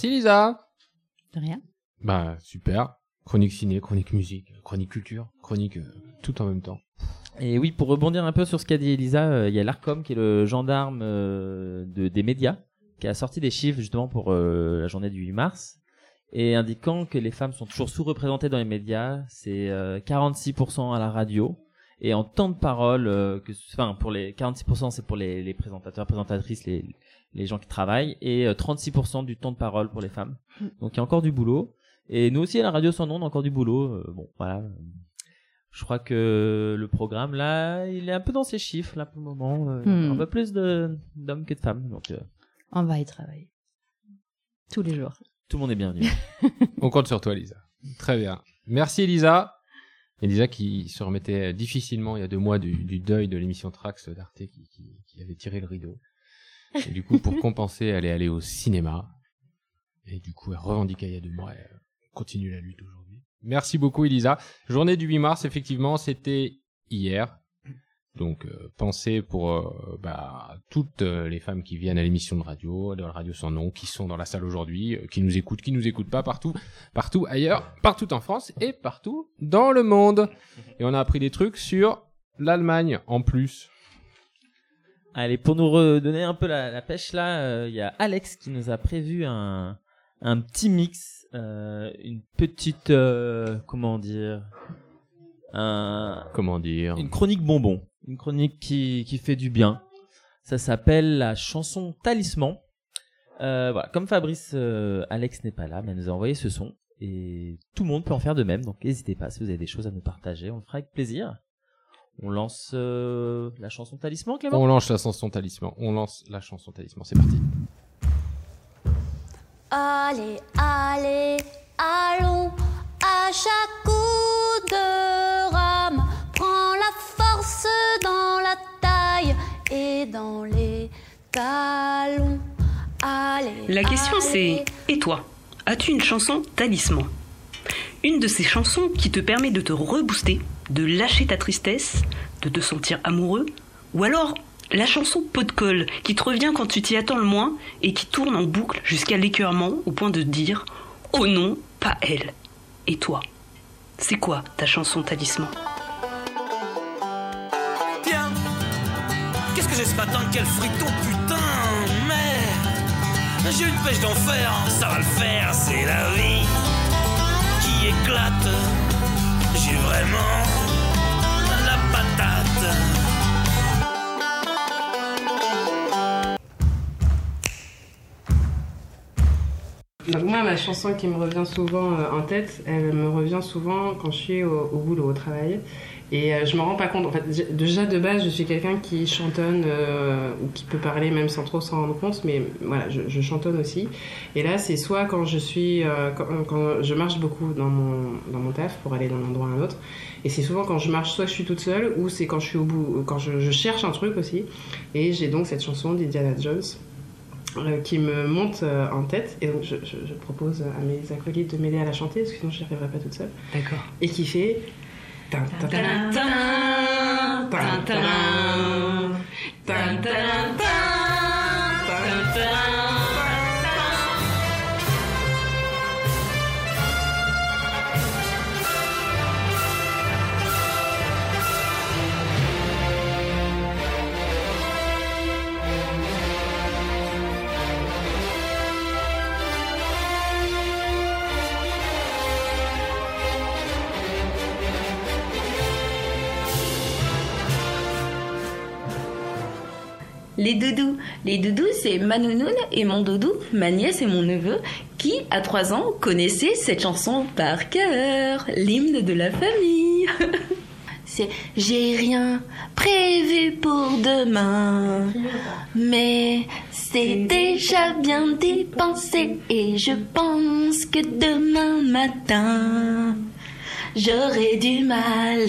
Merci Lisa. De rien. Bah super. Chronique ciné, chronique musique, chronique culture, chronique euh, tout en même temps. Et oui, pour rebondir un peu sur ce qu'a dit Elisa, euh, il y a l'ARCOM qui est le gendarme euh, de, des médias qui a sorti des chiffres justement pour euh, la journée du 8 mars et indiquant que les femmes sont toujours sous-représentées dans les médias, c'est euh, 46% à la radio et en temps de parole, euh, que, enfin pour les 46% c'est pour les, les présentateurs, présentatrices, les, les gens qui travaillent et euh, 36% du temps de parole pour les femmes. Mm. Donc il y a encore du boulot. Et nous aussi à la radio sans nom on a encore du boulot. Euh, bon voilà. Je crois que le programme là, il est un peu dans ses chiffres là pour le moment. Euh, il y a Hmm. Un peu plus d'hommes que de femmes. Donc euh, On va y travailler. Tous les jours. tout le monde est bienvenu. *laughs* On compte sur toi, Lisa. Très bien. Merci, Elisa. Elisa qui se remettait difficilement il y a deux mois du, du deuil de l'émission Trax d'Arte qui, qui- qui avait tiré le rideau. Et du coup, pour compenser, elle est allée au cinéma. Et du coup, elle revendiquait il y a deux mois. Continue la lutte aujourd'hui. Merci beaucoup, Elisa. Journée du 8 mars, effectivement, c'était hier. Donc, euh, pensez pour euh, bah, toutes euh, les femmes qui viennent à l'émission de radio, de la radio sans nom, qui sont dans la salle aujourd'hui, qui nous écoutent, qui nous écoutent pas partout, partout ailleurs, partout en France et partout dans le monde. Et on a appris des trucs sur l'Allemagne en plus. Allez, pour nous redonner un peu la, la pêche là, euh, il y a Alex qui nous a prévu un, un petit mix, euh, une petite, euh, comment dire, un, Comment dire une chronique bonbon, une chronique qui, qui fait du bien. Ça s'appelle la chanson Talisman. Euh, voilà, comme Fabrice, euh, Alex n'est pas là, mais elle nous a envoyé ce son et tout le monde peut en faire de même. Donc n'hésitez pas si vous avez des choses à nous partager, on le fera avec plaisir. On lance euh, la chanson Talisman, Clément? On lance la chanson talisman. On lance la chanson talisman. C'est parti. Allez, allez, allons à chaque coup de rame. Prends la force dans la taille et dans les talons. Allez. La question allez. c'est Et toi? As-tu une chanson talisman? Une de ces chansons qui te permet de te rebooster, de lâcher ta tristesse, de te sentir amoureux Ou alors la chanson pot de colle qui te revient quand tu t'y attends le moins et qui tourne en boucle jusqu'à l'écœurement au point de dire Oh non, pas elle. Et toi? C'est quoi ta chanson talisman? Tiens, qu'est-ce que j'ai ce matin? Quel friton, putain, merde! J'ai une pêche d'enfer, ça va le faire, c'est la vie éclate. J'ai vraiment la patate. Moi, ma chanson qui me revient souvent euh, en tête, elle me revient souvent quand je suis au boulot, au travail. Et euh, je me rends pas compte. En fait, déjà de base, je suis quelqu'un qui chantonne euh, ou qui peut parler même sans trop s'en rendre compte, mais voilà, je, je chantonne aussi. Et là, c'est soit quand je suis, euh, quand, quand je marche beaucoup dans mon dans mon taf pour aller d'un endroit à un autre. Et c'est souvent quand je marche, soit je suis toute seule, ou c'est quand je suis au bout, quand je, je cherche un truc aussi. Et j'ai donc cette chanson d'Indiana Jones euh, qui me monte euh, en tête et donc je, je- je propose à mes acolytes de m'aider à la chanter parce que sinon j'y arriverai pas toute seule. D'accord. Et qui fait. Dun, dun, dun, Les doudous. Les doudous, c'est ma nounoune et mon doudou, ma nièce et mon neveu, qui, à 3 ans, connaissaient cette chanson par cœur, l'hymne de la famille. *laughs* c'est J'ai rien prévu pour demain, mais c'est déjà bien dépensé et je pense que demain matin, j'aurai du mal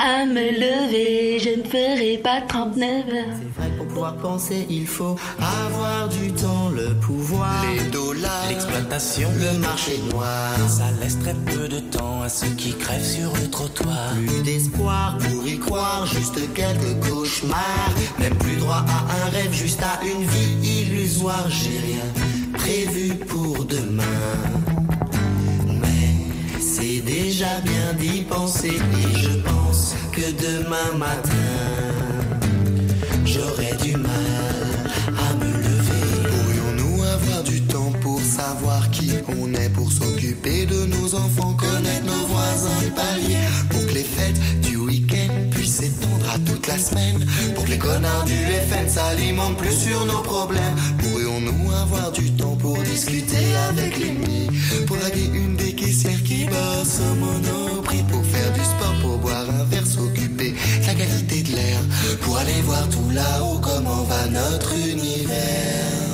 à me lever, je ne ferai pas 39 heures. C'est vrai pour pouvoir penser, il faut avoir du temps, le pouvoir, les dollars, l'exploitation, le marché noir. Ça laisse très peu de temps à ceux qui crèvent sur le trottoir. Plus d'espoir pour y croire, juste quelques cauchemars. Même plus droit à un rêve, juste à une vie illusoire. J'ai rien prévu pour demain. Mais c'est déjà bien d'y penser et je pense que demain matin, j'aurai du mal à me lever. Pourrions-nous avoir du temps pour savoir qui on est, pour s'occuper de nos enfants, connaître nos voisins paliers, pour que les fêtes du toute la semaine, pour que les connards du FN s'alimentent plus sur nos problèmes. Pourrions-nous avoir du temps pour discuter avec l'ennemi, pour draguer une des caissières qui bosse au monoprix, pour faire du sport, pour boire un verre, s'occuper de la qualité de l'air, pour aller voir tout là-haut comment va notre univers?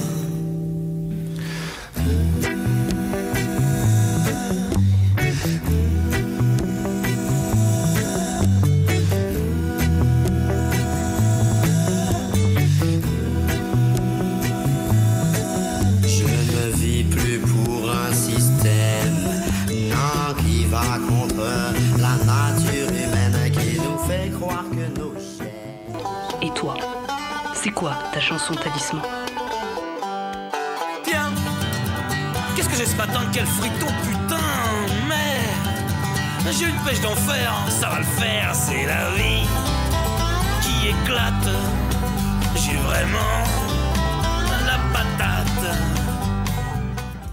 Quoi ta chanson talisman Tiens, qu'est-ce que j'ai ce matin Quel friton, putain, merde J'ai une pêche d'enfer, ça va le faire, c'est la vie qui éclate. J'ai vraiment la patate.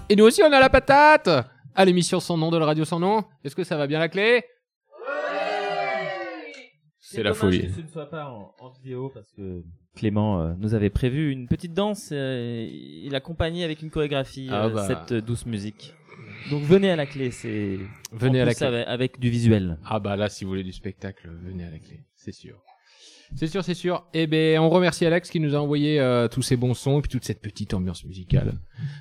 Et nous aussi, on a la patate À l'émission Sans nom de la radio Sans nom. Est-ce que ça va bien la clé? C'est la folie. que ce ne soit pas en, en vidéo parce que Clément euh, nous avait prévu une petite danse. euh, il accompagnait avec une chorégraphie Ah euh, bah. cette douce musique. Donc venez à la clé, c'est Venez en à la clé. avec, avec du visuel. Ah bah là, si vous voulez du spectacle, venez à la clé, c'est sûr. C'est sûr, c'est sûr. Eh ben, on remercie Alex qui nous a envoyé euh, tous ces bons sons et puis toute cette petite ambiance musicale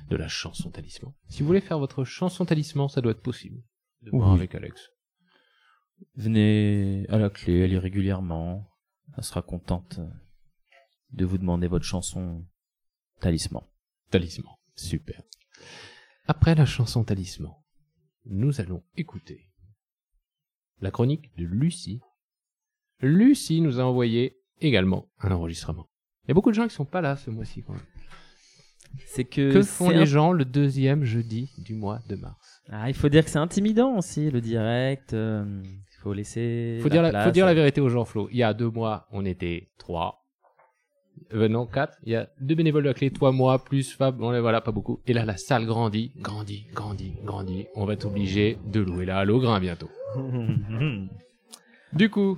de la chanson talisman. Si vous voulez faire votre chanson talisman, ça doit être possible. De voir Oui. avec Alex. Venez à la clé, elle est régulièrement. Elle sera contente de vous demander votre chanson talisman. Talisman, super. Après la chanson talisman, nous allons écouter la chronique de Lucie. Lucie nous a envoyé également un enregistrement. Il y a beaucoup de gens qui sont pas là ce mois-ci quand même. C'est que Que font les un- gens le deuxième jeudi du mois de mars? Ah, il faut dire que c'est intimidant aussi le direct. euh, il faut laisser. faut dire, la, place faut dire la vérité aux gens, Flo. Il y a deux mois, on était trois. Euh, non, quatre. Il y a deux bénévoles de la clé, toi, moi, plus Fab. Bon, là, voilà, pas beaucoup. Et là, la salle grandit, grandit, grandit, grandit. On va être obligé de louer la halle au grain bientôt. du coup,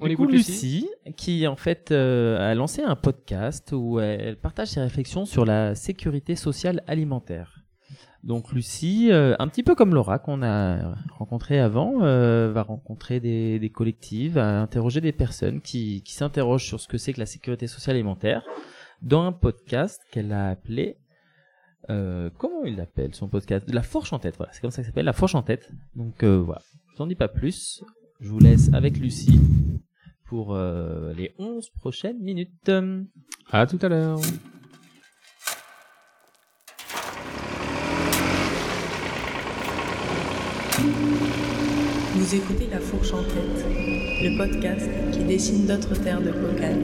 on Du écoute coup, Lucie. Lucie, qui en fait euh, a lancé un podcast où elle partage ses réflexions sur la sécurité sociale alimentaire. Donc Lucie, euh, un petit peu comme Laura qu'on a rencontré avant, euh, va rencontrer des, des collectifs, va interroger des personnes qui, s'interrogent sur ce que c'est que la sécurité sociale alimentaire dans un podcast qu'elle a appelé euh, comment il l'appelle son podcast? La Fourche en tête, voilà, c'est comme ça que ça s'appelle, La Fourche en tête. Donc voilà, je t'en dis pas plus. Je vous laisse avec Lucie pour les 11 prochaines minutes. À tout à l'heure. Vous écoutez La Fourche en tête, le podcast qui dessine d'autres terres de cocagne.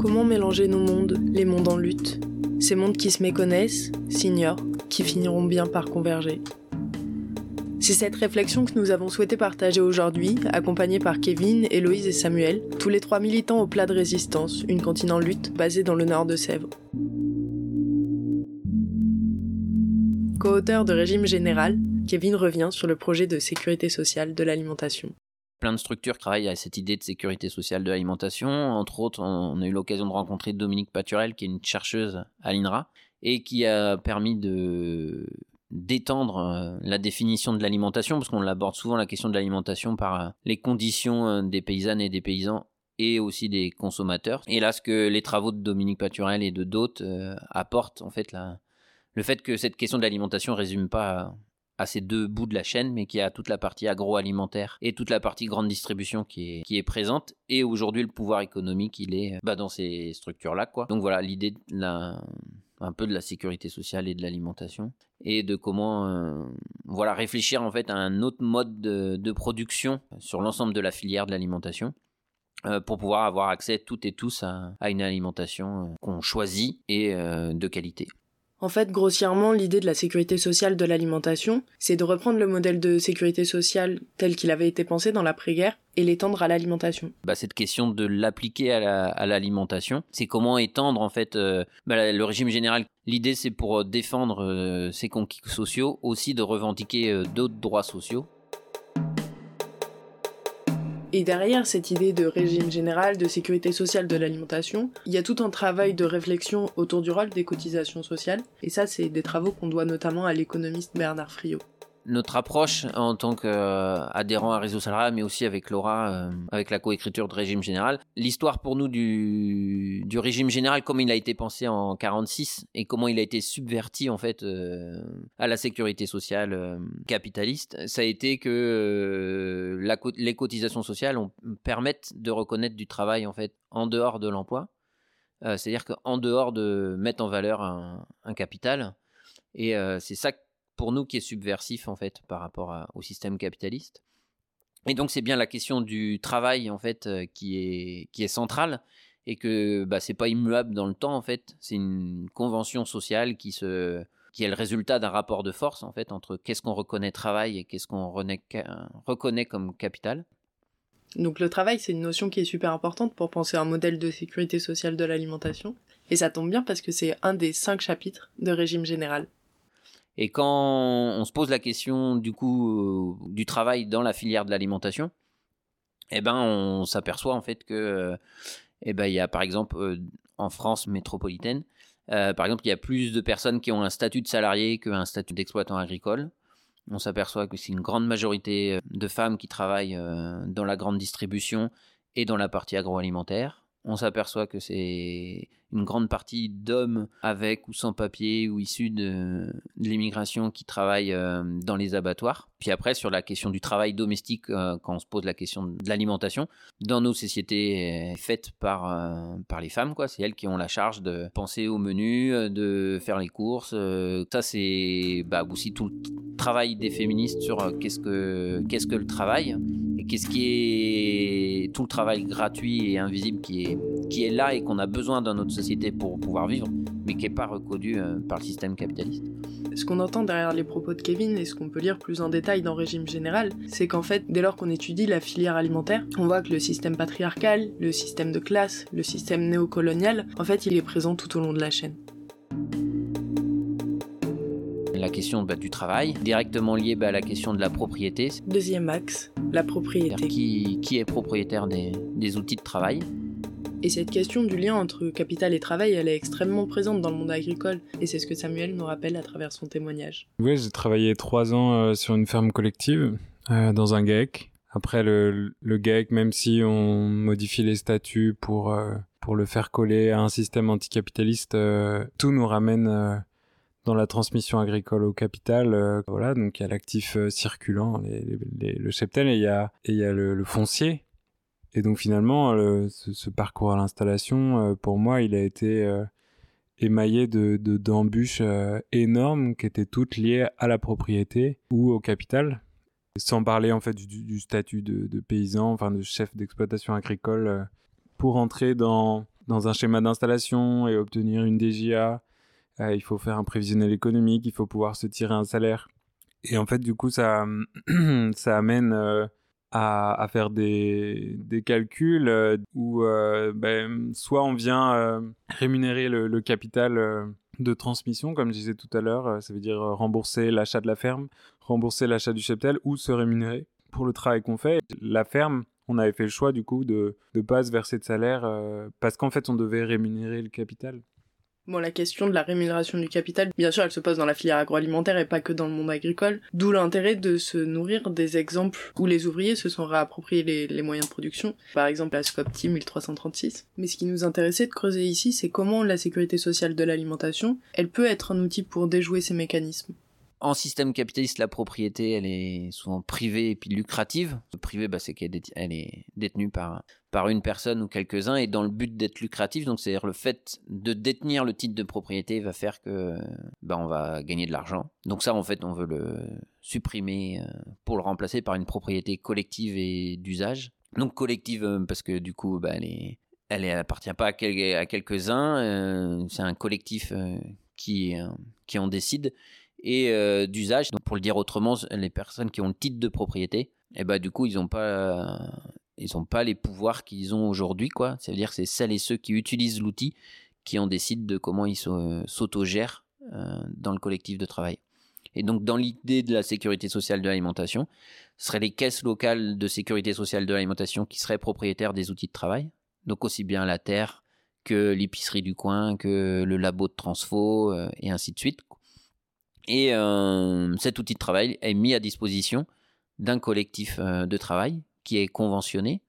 Comment mélanger nos mondes, les mondes en lutte? Ces mondes qui se méconnaissent, s'ignorent, qui finiront bien par converger. C'est cette réflexion que nous avons souhaité partager aujourd'hui, accompagnés par Kevin, Héloïse et Samuel, tous les trois militants au plat de résistance, une cantine en lutte basée dans le nord de Sèvres. Co-auteur de Régime Général, Kevin revient sur le projet de sécurité sociale de l'alimentation. plein de structures travaillent à cette idée de sécurité sociale de l'alimentation. Entre autres, on a eu l'occasion de rencontrer Dominique Paturel, qui est une chercheuse à l'INRA, et qui a permis de d'étendre euh, la définition de l'alimentation, parce qu'on l'aborde souvent la question de l'alimentation par euh, les conditions euh, des paysannes et des paysans et aussi des consommateurs. Et là, ce que les travaux de Dominique Paturel et de d'autres apportent, en fait, la, le fait que cette question de l'alimentation résume pas à, ces deux bouts de la chaîne, mais qu'il y a toute la partie agroalimentaire et toute la partie grande distribution qui est, présente. Et aujourd'hui, le pouvoir économique, il est bah, dans ces structures-là. quoi. Donc voilà, l'idée un peu de la sécurité sociale et de l'alimentation et de comment euh, voilà réfléchir en fait à un autre mode de, production sur l'ensemble de la filière de l'alimentation euh, pour pouvoir avoir accès toutes et tous à, une alimentation euh, qu'on choisit et de qualité. En fait, grossièrement, l'idée de la sécurité sociale de l'alimentation, c'est de reprendre le modèle de sécurité sociale tel qu'il avait été pensé dans l'après-guerre et l'étendre à l'alimentation. Bah, cette question de l'appliquer à la- à l'alimentation, c'est comment étendre en fait euh, bah, le régime général. L'idée c'est pour euh, défendre euh, ses conquis sociaux, aussi de revendiquer euh, d'autres droits sociaux. Et derrière cette idée de régime général, de sécurité sociale de l'alimentation, il y a tout un travail de réflexion autour du rôle des cotisations sociales. Et ça, c'est des travaux qu'on doit notamment à l'économiste Bernard Friot. Notre approche en tant qu'adhérent à Réseau Salariat, mais aussi avec Laura, euh, avec la coécriture de régime général. L'histoire pour nous du, régime général, comment il a été pensé en 46 et comment il a été subverti en fait euh, à la sécurité sociale euh, capitaliste, ça a été que les cotisations sociales ont, permettent de reconnaître du travail en fait en dehors de l'emploi. C'est-à-dire qu'en dehors de mettre en valeur un, capital, et c'est ça pour nous qui est subversif en fait par rapport au système capitaliste. Et donc c'est bien la question du travail en fait euh, qui est qui est centrale et que bah, c'est pas immuable dans le temps en fait. C'est une convention sociale qui se qui est le résultat d'un rapport de force en fait entre qu'est-ce qu'on reconnaît travail et qu'est-ce qu'on reconnaît comme capital. Donc le travail, c'est une notion qui est super importante pour penser un modèle de sécurité sociale de l'alimentation. Et ça tombe bien parce que c'est un des cinq chapitres de régime général. Et quand on se pose la question du coup euh, du travail dans la filière de l'alimentation, eh ben on s'aperçoit en fait que eh ben il y a par exemple euh, en France métropolitaine, euh, par exemple il y a plus de personnes qui ont un statut de salarié qu'un statut d'exploitant agricole. On s'aperçoit que c'est une grande majorité euh, de femmes qui travaillent dans la grande distribution et dans la partie agroalimentaire. On s'aperçoit que c'est une grande partie d'hommes avec ou sans papier ou issus de, l'immigration qui travaillent euh, dans les abattoirs. Puis après, sur la question du travail domestique, euh, quand on se pose la question de l'alimentation, dans nos sociétés euh, faites par, par les femmes, quoi, c'est elles qui ont la charge de penser au menu, de faire les courses. ça, c'est bah, aussi tout le travail des féministes sur qu'est-ce que, qu'est-ce que le travail et qu'est-ce qui est tout le travail gratuit et invisible qui est, qui est là et qu'on a besoin dans notre société pour pouvoir vivre, mais qui n'est pas reconnu euh, par le système capitaliste. Ce qu'on entend derrière les propos de Kevin et ce qu'on peut lire plus en détail dans Régime Général, c'est qu'en fait, dès lors qu'on étudie la filière alimentaire, on voit que le système patriarcal, le système de classe, le système néocolonial, en fait, il est présent tout au long de la chaîne. La question bah, du travail, directement liée bah, à la question de la propriété. Deuxième axe, la propriété. Qui, qui est propriétaire des, des outils de travail Et cette question du lien entre capital et travail, elle est extrêmement présente dans le monde agricole, et c'est ce que Samuel nous rappelle à travers son témoignage. Oui, j'ai travaillé trois ans euh, sur une ferme collective euh, dans un GAEC. Après le, le même si on modifie les statuts pour euh, pour le faire coller à un système anticapitaliste, tout nous ramène dans la transmission agricole au capital. voilà, donc il y a l'actif circulant, le cheptel, et il y a le foncier. Et donc finalement, le- ce, parcours à l'installation, euh, pour moi, il a été euh, émaillé de de- d'embûches euh, énormes qui étaient toutes liées à la propriété ou au capital. Sans parler en fait du, statut de, paysan, enfin de chef d'exploitation agricole, pour entrer dans dans un schéma d'installation et obtenir une DGA, il faut faire un prévisionnel économique, il faut pouvoir se tirer un salaire. Et en fait, du coup, ça *clears throat* ça amène à, faire des, des calculs euh, où euh, ben, soit on vient euh, rémunérer le, capital de transmission, comme je disais tout à l'heure, ça veut dire rembourser l'achat de la ferme, rembourser l'achat du cheptel ou se rémunérer pour le travail qu'on fait. La ferme, on avait fait le choix du coup de ne pas se verser de salaire parce qu'en fait on devait rémunérer le capital. Bon, la question de la rémunération du capital, bien sûr, elle se pose dans la filière agroalimentaire et pas que dans le monde agricole, d'où l'intérêt de se nourrir des exemples où les ouvriers se sont réappropriés les, moyens de production, par exemple la SCOPTI 1336. Mais ce qui nous intéressait de creuser ici, c'est comment la sécurité sociale de l'alimentation, elle peut être un outil pour déjouer ces mécanismes. En système capitaliste, la propriété, elle est souvent privée et puis lucrative. Privée, bah, c'est qu'elle est, détenue par, par une personne ou quelques-uns et dans le but d'être lucrative. Donc, c'est-à-dire le fait de détenir le titre de propriété va faire que bah, on va gagner de l'argent. Donc ça, en fait, on veut le supprimer euh, pour le remplacer par une propriété collective et d'usage. Donc collective euh, parce que du coup, bah, elle est, appartient pas à, quel- à quelques-uns. euh, c'est un collectif qui, qui en décide et euh, d'usage. Donc pour le dire autrement, les personnes qui ont le titre de propriété, et bah du coup ils ont pas, ils ont pas les pouvoirs qu'ils ont aujourd'hui quoi. Ça veut dire que c'est celles et ceux qui utilisent l'outil qui en décident de comment ils s'au- s'autogèrent euh, dans le collectif de travail. Et donc, dans l'idée de la sécurité sociale de l'alimentation, ce seraient les caisses locales de sécurité sociale de l'alimentation qui seraient propriétaires des outils de travail. Donc, aussi bien la terre que l'épicerie du coin, que le labo de transfo, euh, et ainsi de suite. Et euh, cet outil de travail est mis à disposition d'un collectif euh, de travail qui est conventionné.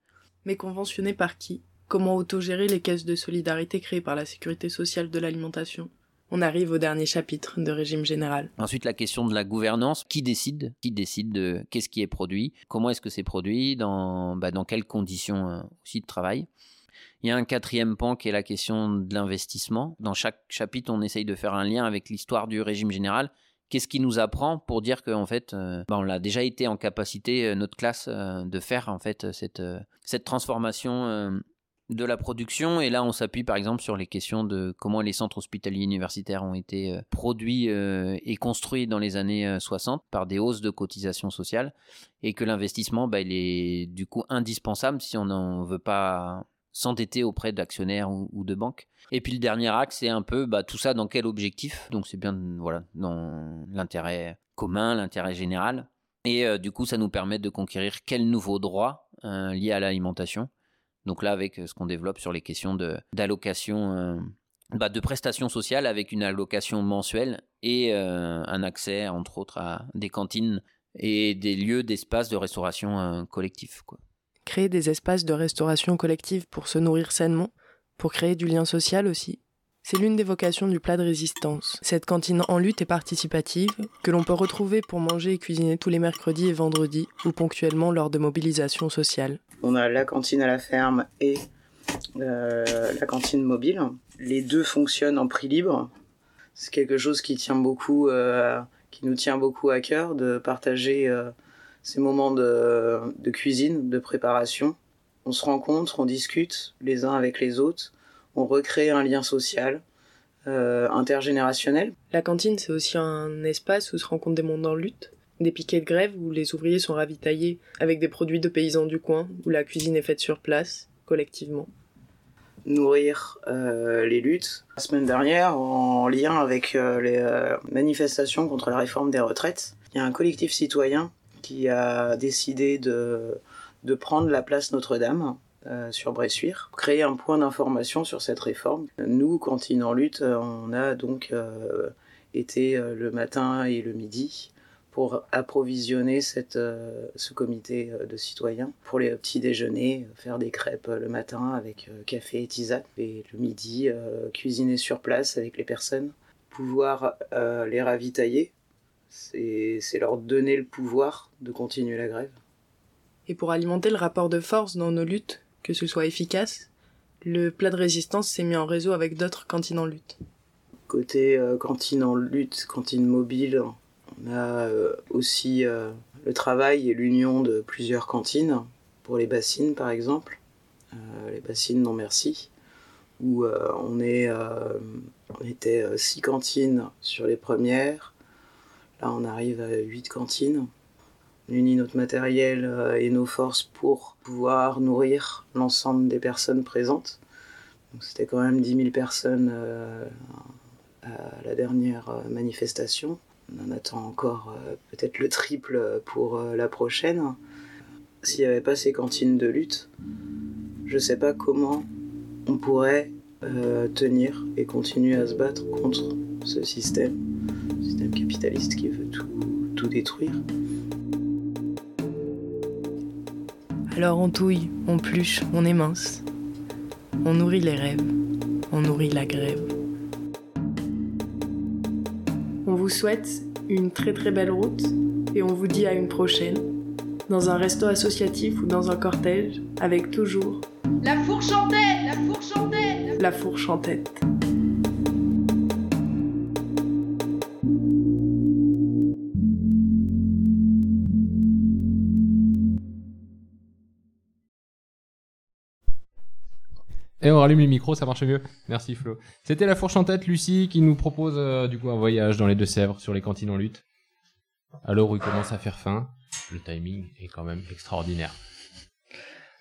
Mais conventionné par qui? Comment autogérer les caisses de solidarité créées par la sécurité sociale de l'alimentation? On arrive au dernier chapitre de régime général. Ensuite, la question de la gouvernance. Qui décide? Qui décide de qu'est-ce qui est produit? Comment est-ce que c'est produit? Dans, bah, dans quelles conditions euh, aussi de travail? Il y a un quatrième pan qui est la question de l'investissement. Dans chaque chapitre, on essaye de faire un lien avec l'histoire du régime général. Qu'est-ce qui nous apprend pour dire qu'en fait, euh, bah, on l'a déjà été en capacité, euh, notre classe, euh, de faire en fait cette, cette transformation de la production. Et là, on s'appuie par exemple sur les questions de comment les centres hospitaliers universitaires ont été produits et construits dans les années euh, 60 par des hausses de cotisations sociales. Et que l'investissement, bah, il est du coup indispensable si on n'en veut pas s'endetter auprès d'actionnaires ou, de banques. Et puis le dernier axe, c'est un peu bah, tout ça dans quel objectif? Donc c'est bien voilà, dans l'intérêt commun, l'intérêt général. Et euh, du coup, ça nous permet de conquérir quels nouveaux droits euh, liés à l'alimentation. Donc là, avec euh, ce qu'on développe sur les questions d'allocation, euh, bah, de prestations sociales avec une allocation mensuelle et un accès, entre autres, à des cantines et des lieux d'espace de restauration collectif. Créer des espaces de restauration collective pour se nourrir sainement, pour créer du lien social aussi. C'est l'une des vocations du plat de résistance. Cette cantine en lutte et participative, que l'on peut retrouver pour manger et cuisiner tous les mercredis et vendredis, ou ponctuellement lors de mobilisations sociales. On a la cantine à la ferme et euh, la cantine mobile. Les deux fonctionnent en prix libre. C'est quelque chose qui tient beaucoup, euh, qui nous tient beaucoup à cœur de partager euh, ces moments de, de cuisine, de préparation. On se rencontre, on discute les uns avec les autres, on recrée un lien social euh, intergénérationnel. La cantine, c'est aussi un espace où se rencontrent des mondes en lutte, des piquets de grève où les ouvriers sont ravitaillés avec des produits de paysans du coin, où la cuisine est faite sur place, collectivement. nourrir euh, les luttes. La semaine dernière, en lien avec euh, les manifestations contre la réforme des retraites, il y a un collectif citoyen qui a décidé de, prendre la place Notre-Dame euh, sur Bressuire, créer un point d'information sur cette réforme. Nous, Cantine en lutte, on a donc euh, été euh, le matin et le midi pour approvisionner ce comité de citoyens pour les petits déjeuners, faire des crêpes le matin avec café et tisane, et le midi cuisiner sur place avec les personnes, pouvoir les ravitailler, c'est leur donner le pouvoir de continuer la grève. Et pour alimenter le rapport de force dans nos luttes, que ce soit efficace, le plat de résistance s'est mis en réseau avec d'autres cantines en lutte. Côté euh, cantine en lutte, cantine mobile, on a euh, aussi euh, le travail et l'union de plusieurs cantines, pour les bassines par exemple, euh, les bassines non merci, où on, est, on était six cantines sur les premières, on arrive à huit cantines. On unit notre matériel euh, et nos forces pour pouvoir nourrir l'ensemble des personnes présentes. C'était quand même 10 000 personnes euh, à la dernière euh, manifestation. On en attend encore peut-être le triple pour la prochaine. S'il n'y avait pas ces cantines de lutte, je sais pas comment on pourrait tenir et continuer à se battre contre ce système, système capitaliste qui veut tout, tout détruire. Alors on touille, on pluche, on émince. On nourrit les rêves, on nourrit la grève. On vous souhaite une très très belle route et on vous dit à une prochaine, dans un resto associatif ou dans un cortège, avec toujours La fourche en tête La fourche en tête la fourche en tête. Et on rallume les micros, ça marche mieux. Merci Flo. C'était la fourche en tête, Lucie, qui nous propose euh, du coup un voyage dans les Deux-Sèvres sur les cantines en lutte. L'heure où il commence à faire faim, le timing est quand même extraordinaire.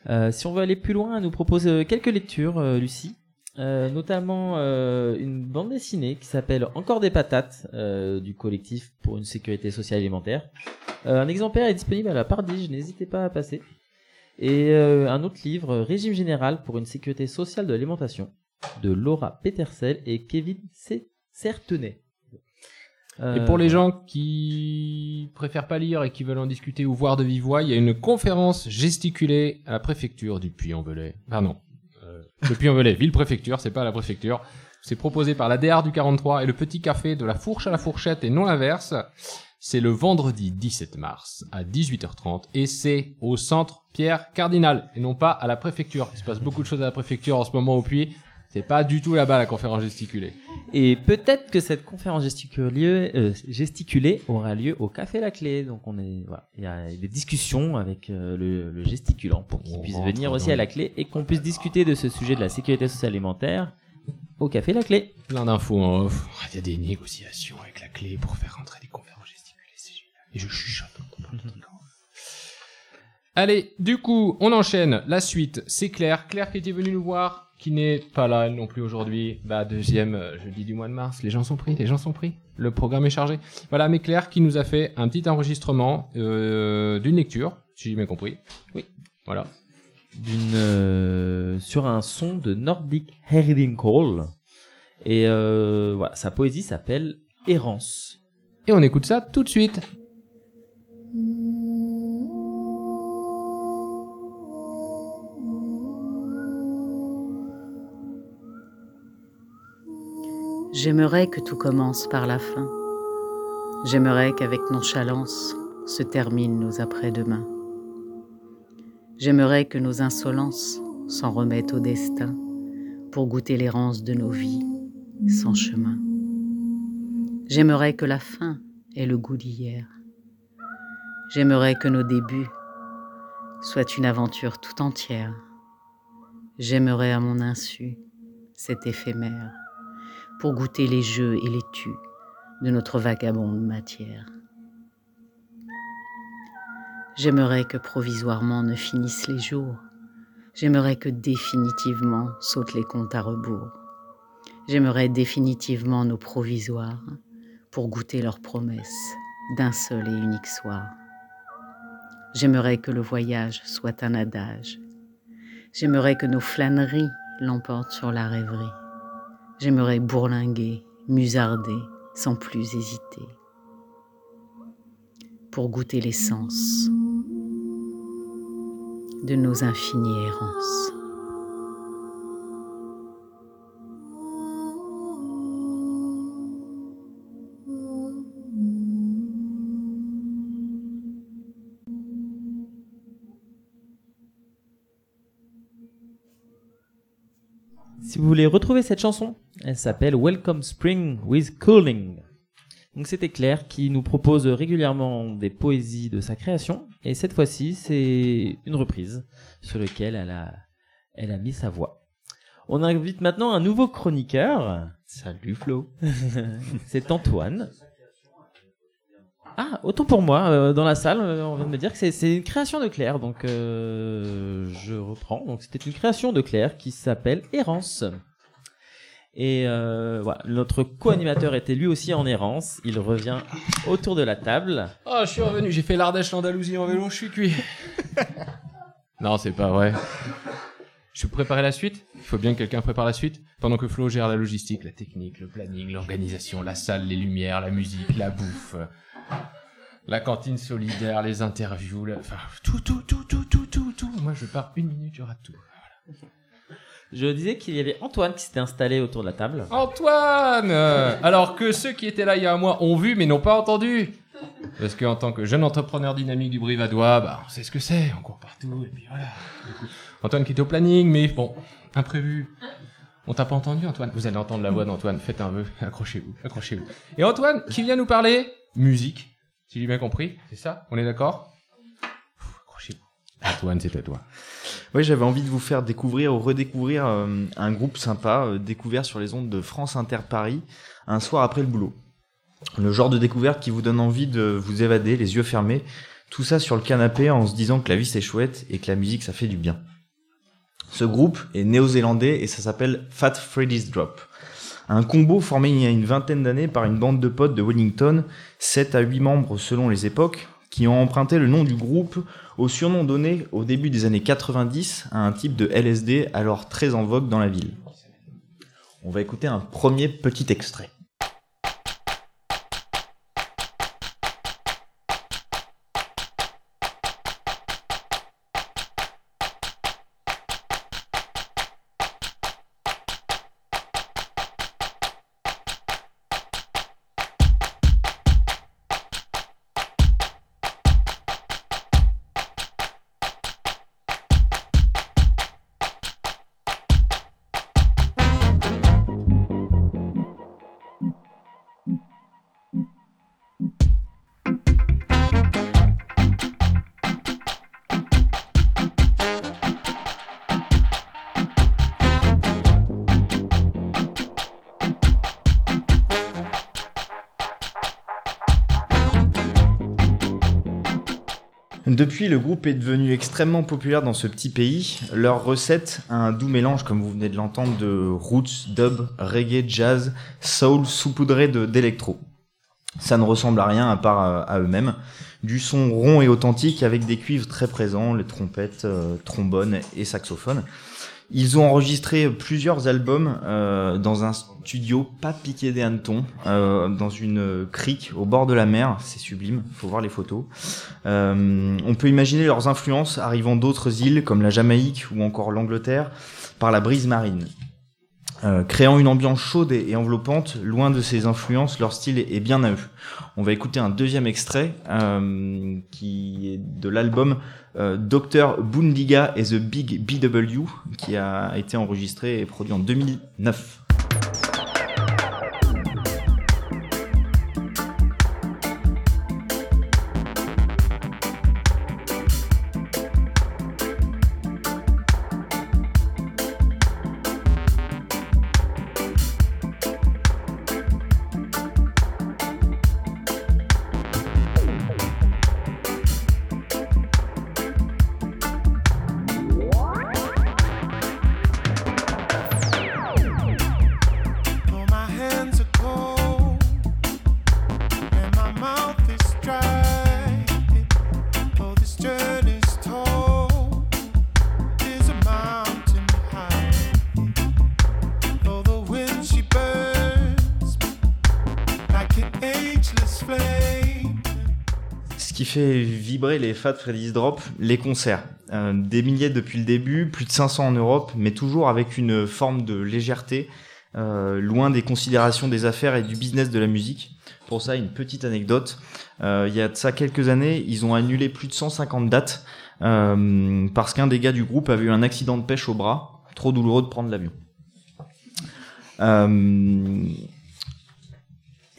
Euh, si on veut aller plus loin, elle nous propose euh, quelques lectures, Lucie. Notamment une bande dessinée qui s'appelle Encore des patates du collectif pour une sécurité sociale alimentaire. Un exemplaire est disponible à la Pardige, n'hésitez pas à passer. Et euh, un autre livre, Régime général pour une sécurité sociale de l'alimentation, de Laura Petersel et Kevin C- Certenay. Euh, Et pour les gens qui préfèrent pas lire et qui veulent en discuter ou voir de vive voix, il y a une conférence gesticulée à la préfecture du Puy-en-Velay. Pardon. Euh, le Puy-en-Velay, ville-préfecture, c'est pas la préfecture. C'est proposé par la DR du 43 et le petit café de la fourche à la fourchette et non l'inverse. C'est le vendredi 17 mars à 18h30 et c'est au centre Pierre Cardinal et non pas à la préfecture. Il se passe beaucoup de choses à la préfecture en ce moment au Puy. C'est pas du tout là-bas la conférence gesticulée. Et peut-être que cette conférence gesticulée, euh, gesticulée aura lieu au Café La Clé. Donc on est, voilà, il y a des discussions avec euh, le, le gesticulant pour qu'il puisse venir aussi à la clé et qu'on puisse discuter de ce sujet de la sécurité sociale alimentaire au Café La Clé. Plein d'infos en off. Il y a des négociations avec la clé pour faire rentrer des conférences. Et je chuchote. Allez, du coup, on enchaîne. La suite, c'est Claire. Claire qui était venue nous voir, qui n'est pas là non plus aujourd'hui. Bah, deuxième euh, jeudi du mois de mars. Les gens sont pris, les gens sont pris. Le programme est chargé. Voilà, mais Claire qui nous a fait un petit enregistrement euh, d'une lecture, si j'ai bien compris. Oui. Voilà. D'une euh, sur un son de Nordic Herding Call. Et euh, voilà, sa poésie s'appelle Errance. Et on écoute ça tout de suite. J'aimerais que tout commence par la fin. J'aimerais qu'avec nonchalance se terminent nos après-demain. J'aimerais que nos insolences s'en remettent au destin pour goûter l'errance de nos vies sans chemin. J'aimerais que la fin ait le goût d'hier. J'aimerais que nos débuts soient une aventure tout entière. J'aimerais à mon insu cet éphémère pour goûter les jeux et les tus de notre vagabonde matière. J'aimerais que provisoirement ne finissent les jours. J'aimerais que définitivement sautent les comptes à rebours. J'aimerais définitivement nos provisoires pour goûter leurs promesses d'un seul et unique soir. J'aimerais que le voyage soit un adage. J'aimerais que nos flâneries l'emportent sur la rêverie. J'aimerais bourlinguer, musarder, sans plus hésiter. Pour goûter l'essence de nos infinies errances. Si vous voulez retrouver cette chanson, elle s'appelle Welcome Spring with Cooling. Donc c'était Claire qui nous propose régulièrement des poésies de sa création et cette fois-ci c'est une reprise sur laquelle elle a, elle a mis sa voix. On invite maintenant un nouveau chroniqueur. Salut Flo. *laughs* c'est Antoine. Ah, autant pour moi, euh, dans la salle, euh, on vient de me dire que c'est- une création de Claire, donc euh, je reprends. Donc c'était une création de Claire qui s'appelle Errance. Et euh, voilà, notre co-animateur était lui aussi en errance. Il revient autour de la table. Oh, je suis revenu, j'ai fait l'Ardèche, l'Andalousie en vélo, je suis cuit. *laughs* non, c'est pas vrai. Je peux préparer la suite Il faut bien que quelqu'un prépare la suite Pendant que Flo gère la logistique, la technique, le planning, l'organisation, la salle, les lumières, la musique, la bouffe, la cantine solidaire, les interviews, la- enfin, tout, tout, tout, tout, tout, tout, tout. Moi, je pars une minute, il y aura tout. Je disais qu'il y avait Antoine qui s'était installé autour de la table. Antoine Euh, Alors que ceux qui étaient là il y a un mois ont vu mais n'ont pas entendu. Parce qu'en tant que jeune entrepreneur dynamique du Brivadois, bah, on sait ce que c'est, on court partout, et puis voilà. Antoine qui était au planning, mais bon, imprévu. On t'a pas entendu, Antoine? Vous allez entendre la voix d'Antoine, faites un vœu, accrochez-vous, accrochez-vous. Et Antoine, qui vient nous parler? Musique, si j'ai bien compris, c'est ça? On est d'accord? Accrochez-vous. Antoine, c'est à toi. Oui, j'avais envie de vous faire découvrir ou redécouvrir euh, un groupe sympa, euh, découvert sur les ondes de France Inter Paris, un soir après le boulot. Le genre de découverte qui vous donne envie de vous évader, les yeux fermés, tout ça sur le canapé en se disant que la vie c'est chouette et que la musique ça fait du bien. Ce groupe est néo-zélandais et ça s'appelle Fat Freddy's Drop. Un combo formé il y a une vingtaine d'années par une bande de potes de Wellington, 7 à 8 membres selon les époques, qui ont emprunté le nom du groupe au surnom donné au début des années 90 à un type de LSD alors très en vogue dans la ville. On va écouter un premier petit extrait. Depuis, le groupe est devenu extrêmement populaire dans ce petit pays. Leur recette a un doux mélange, comme vous venez de l'entendre, de roots, dub, reggae, jazz, soul, saupoudré d'électro. Ça ne ressemble à rien à part à, à eux-mêmes. Du son rond et authentique avec des cuivres très présents, les trompettes, euh, trombones et saxophones. Ils ont enregistré plusieurs albums euh, dans un studio pas piqué des hannetons, euh, dans une crique au bord de la mer. C'est sublime, faut voir les photos. Euh, on peut imaginer leurs influences arrivant d'autres îles comme la Jamaïque ou encore l'Angleterre par la brise marine. Euh, créant une ambiance chaude et, enveloppante, loin de ces influences, leur style est, bien à eux. On va écouter un deuxième extrait qui est de l'album euh, Dr Bundiga et the Big BW qui a été enregistré et produit en 2009. Ce qui fait vibrer les Fat Freddy's Drop, les concerts. Euh, des milliers depuis le début, plus de 500 en Europe, mais toujours avec une forme de légèreté, euh, loin des considérations des affaires et du business de la musique. Pour ça, une petite anecdote. Euh, il y a de ça quelques années, ils ont annulé plus de 150 dates parce qu'un des gars du groupe avait eu un accident de pêche au bras. Trop douloureux de prendre l'avion.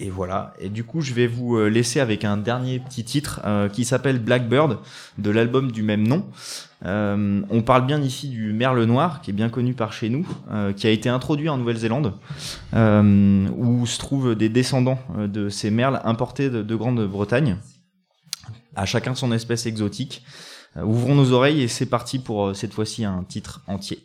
Et voilà. Et du coup, je vais vous euh, laisser avec un dernier petit titre euh, qui s'appelle Blackbird de l'album du même nom. Euh, on parle bien ici du merle noir, qui est bien connu par chez nous, qui a été introduit en Nouvelle-Zélande, où se trouvent des descendants de ces merles importés de, de Grande-Bretagne. À chacun son espèce exotique. Ouvrons nos oreilles et c'est parti pour cette fois-ci un titre entier.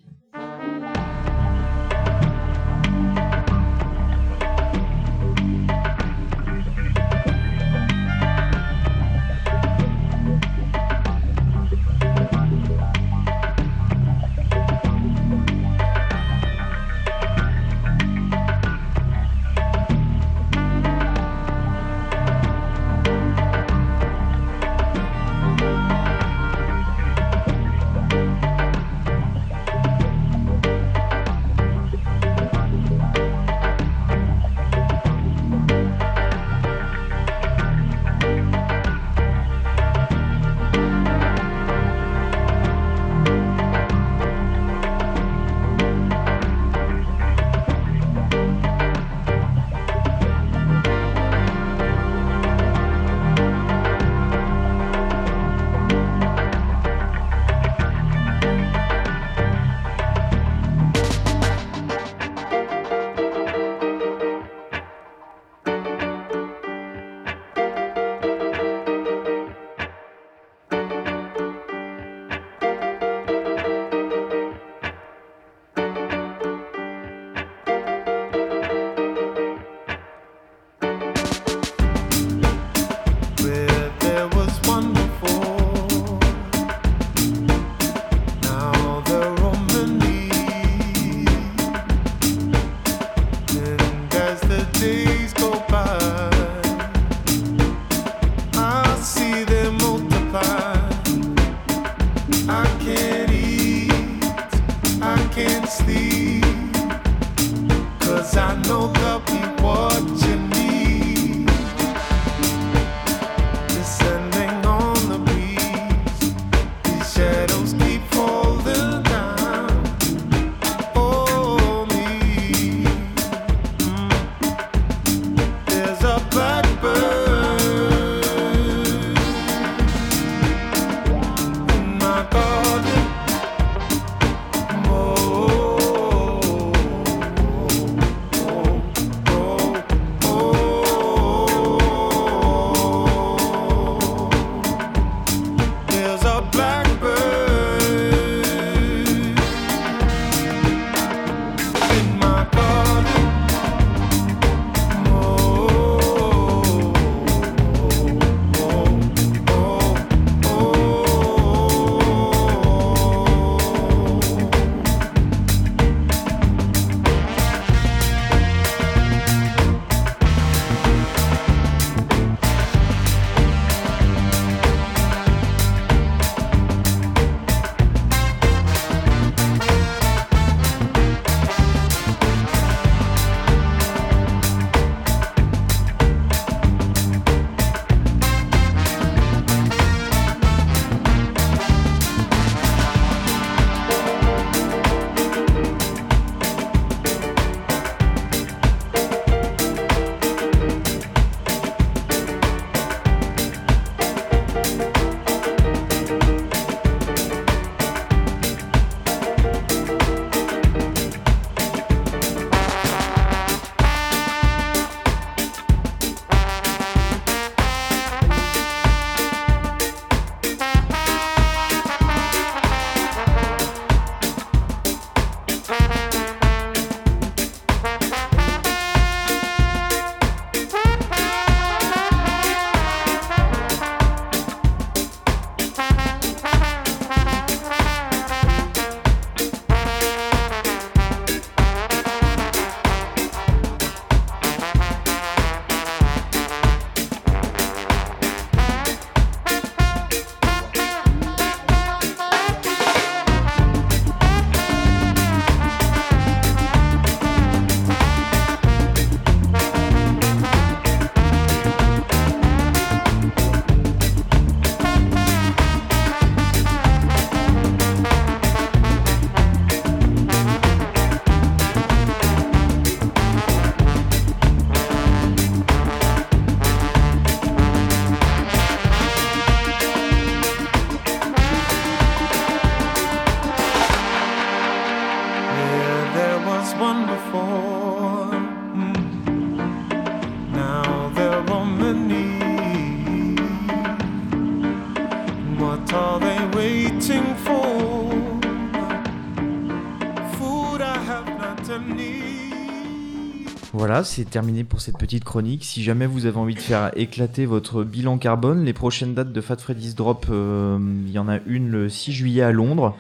Voilà, c'est terminé pour cette petite chronique. Si jamais vous avez envie de faire éclater votre bilan carbone, les prochaines dates de Fat Freddy's Drop, euh, il y en a une le 6 juillet à Londres.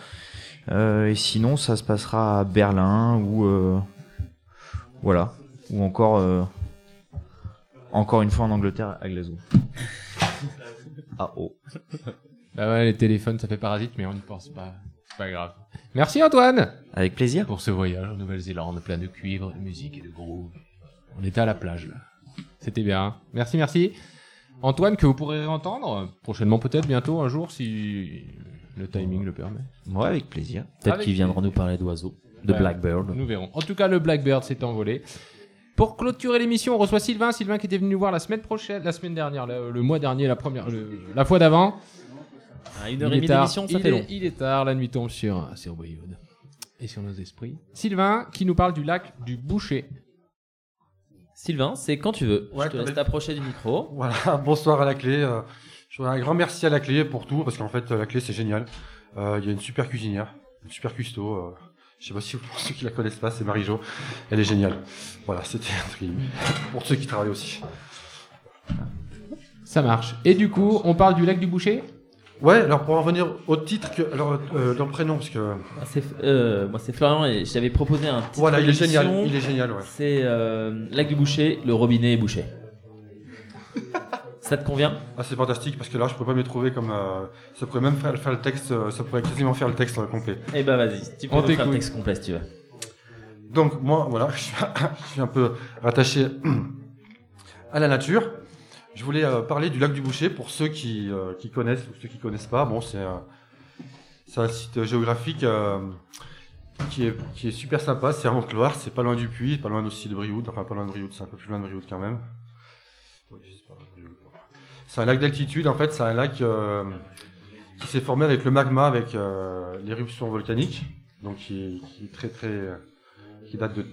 Euh, et sinon, ça se passera à Berlin ou euh, voilà, ou encore encore une fois en Angleterre à Glasgow. *laughs* Ah oh. Bah ouais, les téléphones, ça fait parasite, mais on n'y pense pas. C'est pas grave. Merci Antoine Avec plaisir. Pour ce voyage en Nouvelle-Zélande, plein de cuivre, de musique et de groove. On était à la plage, là. C'était bien. Merci, merci. Antoine, que vous pourrez entendre prochainement, peut-être, bientôt, un jour, si le timing le permet. Ouais, avec plaisir. Peut-être qu'ils viendront nous parler d'oiseaux, de Ouais, Blackbird. Nous verrons. En tout cas, le Blackbird s'est envolé. Pour clôturer l'émission, on reçoit Sylvain. Sylvain qui était venu nous voir la semaine prochaine, la semaine dernière, le, le mois dernier, la première, le- la fois d'avant. À une heure Il et est demie tard. d'émission, ça Il fait est- long. Il est tard, la nuit tombe sur, sur Brioude et sur nos esprits. Sylvain qui nous parle du lac du Boucher. Sylvain, c'est quand tu veux. Ouais, je te laisse t'approcher du micro. Voilà, *laughs* bonsoir à la clé. euh, je voudrais un grand merci à la clé pour tout, parce qu'en fait, euh, la clé, c'est génial. Euh, Il y a une super cuisinière, une super custo. euh, je sais pas si pour ceux qui la connaissent pas, c'est Marie-Jo. Elle est géniale. Voilà, c'était un truc pour ceux qui travaillent aussi. Ça marche. Et du coup, on parle du lac du Boucher? Ouais, alors pour en revenir au titre, que, alors euh, dans le prénom, parce que. Ah, c'est, euh, moi, c'est Florian et je t'avais proposé un titre. Voilà, il est génial, il est génial, ouais. C'est euh, Lac du Boucher, le robinet est bouché. *laughs* Ça te convient? Ah, c'est fantastique parce que là, je pourrais pas me trouver comme. euh, ça pourrait même faire, faire le texte, euh, ça pourrait quasiment faire le texte euh, complet. Eh ben vas-y, tu peux faire le texte complet si tu veux. Donc, moi, voilà, *laughs* je suis un peu rattaché *clears throat* à la nature. Je voulais euh, parler du lac du Boucher pour ceux qui, euh, qui connaissent ou ceux qui connaissent pas. Bon, c'est euh, c'est un site géographique euh, qui, est, qui est super sympa. C'est en Haute-Loire, c'est pas loin du Puy, pas loin aussi de Brioude. Enfin, pas loin de Brioude, c'est un peu plus loin de Brioude quand même. C'est un lac d'altitude, en fait, c'est un lac qui s'est formé avec le magma, avec l'éruption volcanique, donc qui, qui est très très, qui date de,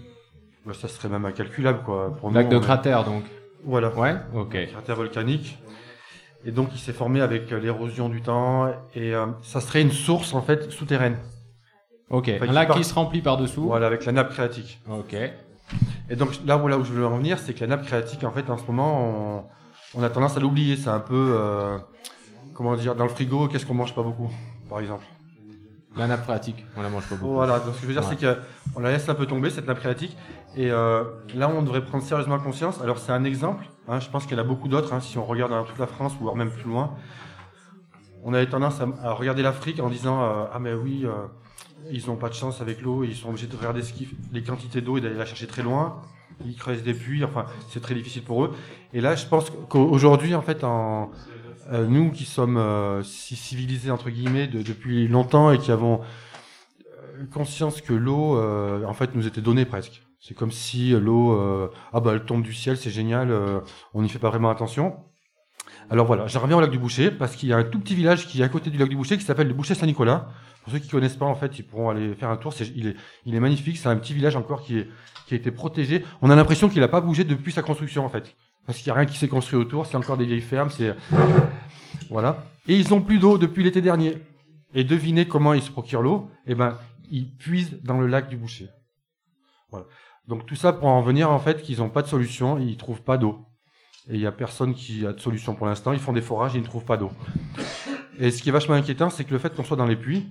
ouais, ça serait même incalculable quoi. Pour Lac nous, de cratère, donc. Voilà. Ouais, ok. Cratère volcanique. Et donc il s'est formé avec euh, l'érosion du temps et euh, ça serait une source en fait souterraine. Ok, Enfin, un lac part- qui se remplit par-dessous. Voilà, avec la nappe phréatique. Ok. Et donc là où, là où je veux en venir, c'est que la nappe phréatique, en fait, en ce moment, on, on a tendance à l'oublier. C'est un peu, euh, comment dire, dans le frigo, qu'est-ce qu'on mange pas beaucoup, par exemple. La nappe phréatique, on la mange pas beaucoup. Voilà, donc ce que je veux dire, Ouais. c'est qu'on la laisse un peu tomber, cette nappe phréatique. Et euh, là, on devrait prendre sérieusement conscience. Alors, c'est un exemple. hein, je pense qu'il y en a beaucoup d'autres. hein, si on regarde dans toute la France, ou voire même plus loin, on avait tendance à, à regarder l'Afrique en disant euh, Ah, mais oui, euh, ils n'ont pas de chance avec l'eau, ils sont obligés de regarder ce les quantités d'eau et d'aller la chercher très loin. Ils creusent des puits, enfin, c'est très difficile pour eux. Et là, je pense qu'aujourd'hui, en fait, en, euh, nous qui sommes euh, si civilisés, entre guillemets, de- depuis longtemps et qui avons euh, conscience que l'eau, euh, en fait, nous était donnée presque. C'est comme si euh, l'eau, euh, ah bah elle tombe du ciel, c'est génial, euh, on n'y fait pas vraiment attention. Alors voilà, j'en reviens au lac du Boucher parce qu'il y a un tout petit village qui est à côté du lac du Boucher qui s'appelle le Boucher Saint-Nicolas. Pour ceux qui connaissent pas, en fait, ils pourront aller faire un tour. C'est, il, est, il est magnifique. C'est un petit village encore qui, est, qui a été protégé. On a l'impression qu'il n'a pas bougé depuis sa construction, en fait. Parce qu'il n'y a rien qui s'est construit autour. C'est encore des vieilles fermes. C'est voilà. Et ils ont plus d'eau depuis l'été dernier. Et devinez comment ils se procurent l'eau? Eh ben, ils puisent dans le lac du Boucher. Voilà. Donc tout ça pour en venir en fait qu'ils n'ont pas de solution, ils trouvent pas d'eau. Et il y a personne qui a de solution pour l'instant. Ils font des forages, ils ne trouvent pas d'eau. Et ce qui est vachement inquiétant, c'est que le fait qu'on soit dans les puits,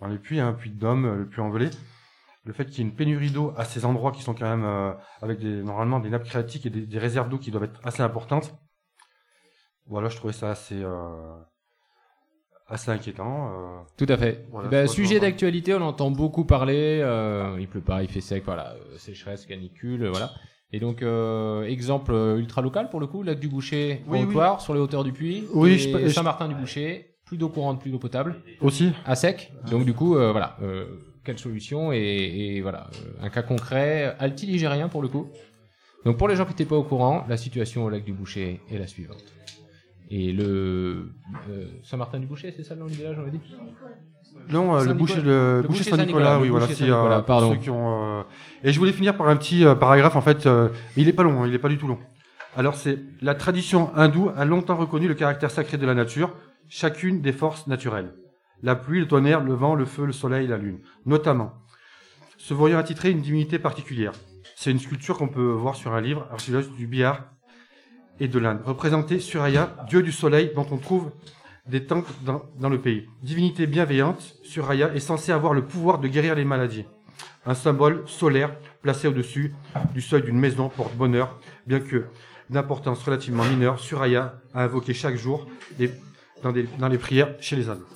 dans les puits, un puits de Dôme, le puits envelé, le fait qu'il y ait une pénurie d'eau à ces endroits qui sont quand même euh, avec des, normalement des nappes phréatiques et des, des réserves d'eau qui doivent être assez importantes. Voilà, je trouvais ça assez euh, assez inquiétant. euh. Tout à fait. Voilà, Eh ben, sujet d'actualité, on entend beaucoup parler. il pleut pas, il fait sec, voilà, sécheresse, canicule, voilà. Et donc, euh, exemple ultra local pour le coup, lac du Boucher, Oui, oui. Sur les hauteurs du Puy. Oui, peux- je- Saint-Martin-du-Boucher, plus d'eau courante, plus d'eau potable. Aussi. À sec. Donc, du coup, euh, voilà. euh, quelle solution et, et voilà, euh, un cas concret, altiligérien pour le coup. Donc, pour les gens qui n'étaient pas au courant, la situation au lac du Boucher est la suivante. Et le euh, Saint-Martin-du-Boucher, c'est ça le nom du village, on l'a dit? Non, euh, le boucher, le, Le boucher boucher Saint-Nicolas, oui, voilà. boucher si, euh, Saint-Nicolas, pour pardon. ceux qui ont, Et je voulais finir par un petit paragraphe, en fait. il est pas long, hein, il est pas du tout long. Alors, c'est la tradition hindoue a longtemps reconnu le caractère sacré de la nature, chacune des forces naturelles. La pluie, le tonnerre, le vent, le feu, le soleil, la lune, notamment. Se voyant attitrer une divinité particulière. C'est une sculpture qu'on peut voir sur un livre, archivage du Bihar et de l'Inde. Représenté Suraya, dieu du soleil, dont on trouve des temples dans, le pays. Divinité bienveillante, Suraya est censée avoir le pouvoir de guérir les maladies. Un symbole solaire placé au-dessus du seuil d'une maison porte bonheur, bien que d'importance relativement mineure, Suraya a invoqué chaque jour dans, dans les prières chez les hindous.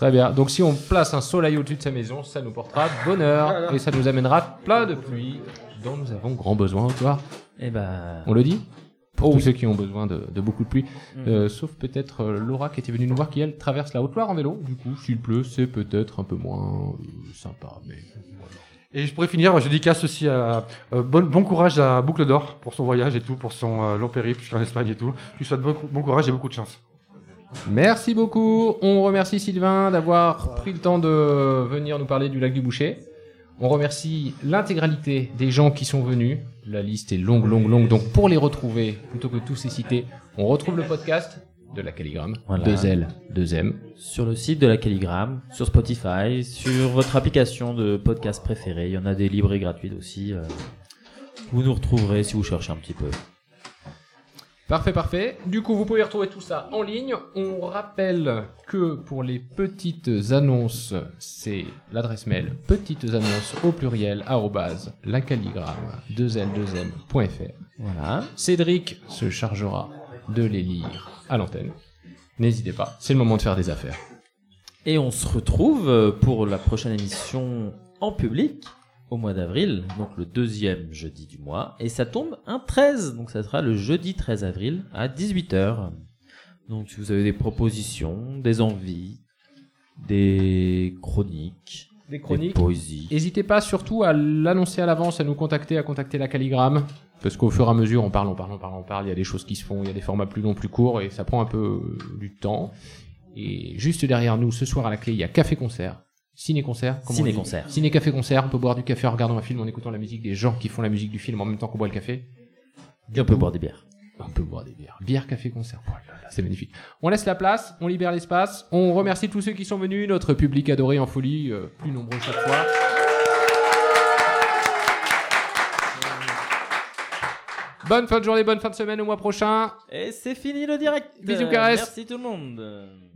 Très bien. Donc si on place un soleil au-dessus de sa maison, ça nous portera bonheur Voilà. et ça nous amènera plein de pluie dont nous avons grand besoin au soir. Eh ben. On le dit Pour Oh tous oui. ceux qui ont besoin de, de beaucoup de pluie. Mm. Euh, sauf peut-être euh, Laura qui était venue nous voir qui elle traverse la Haute-Loire en vélo. Du coup, s'il pleut, c'est peut-être un peu moins euh, sympa. Mais voilà. Et je pourrais finir, je dédicace aussi à euh, bon, bon courage à Boucle d'Or pour son voyage et tout, pour son long périple jusqu'en Espagne et tout. Je lui souhaite bon, bon courage et beaucoup de chance. Merci beaucoup. On remercie Sylvain d'avoir pris le temps de venir nous parler du lac du Boucher. On remercie l'intégralité des gens qui sont venus. La liste est longue, longue, longue. Donc pour les retrouver, plutôt que tous les citer, on retrouve le podcast de la Calligramme. Voilà. Deux L, deux M. Sur le site de la Calligramme, sur Spotify, sur votre application de podcast préférée. Il y en a des libres et gratuites aussi. euh, Vous nous retrouverez si vous cherchez un petit peu. Parfait, parfait. Du coup, vous pouvez retrouver tout ça en ligne. On rappelle que pour les petites annonces, c'est l'adresse mail petites annonces au pluriel arrobase lacalligramme 2l2m.fr. Voilà. Cédric se chargera de les lire à l'antenne. N'hésitez pas, c'est le moment de faire des affaires. Et on se retrouve pour la prochaine émission en public au mois d'avril, donc le deuxième jeudi du mois. Et ça tombe un 13, donc ça sera le jeudi 13 avril à 18h. Donc si vous avez des propositions, des envies, des chroniques, Des chroniques. poésies. N'hésitez pas surtout à l'annoncer à l'avance, à nous contacter, à contacter la Calligramme. Parce qu'au fur et à mesure, on parle, on parle, on parle, on parle. Il y a des choses qui se font, il y a des formats plus longs, plus courts, et ça prend un peu euh, du temps. Et juste derrière nous, ce soir à la clé, il y a Café-Concert. Ciné-concert. Ciné-concert. Ciné-café-concert. On peut boire du café en regardant un film, en écoutant la musique des gens qui font la musique du film en même temps qu'on boit le café. Et on peut boire des bières. On peut boire des bières. Bière, café, concert. Oh là là, c'est magnifique. On laisse la place, on libère l'espace. On remercie tous ceux qui sont venus, notre public adoré en folie, euh, plus nombreux chaque fois. Bonne fin de journée, bonne fin de semaine au mois prochain. Et c'est fini le direct. Bisous, caresses. Merci tout le monde.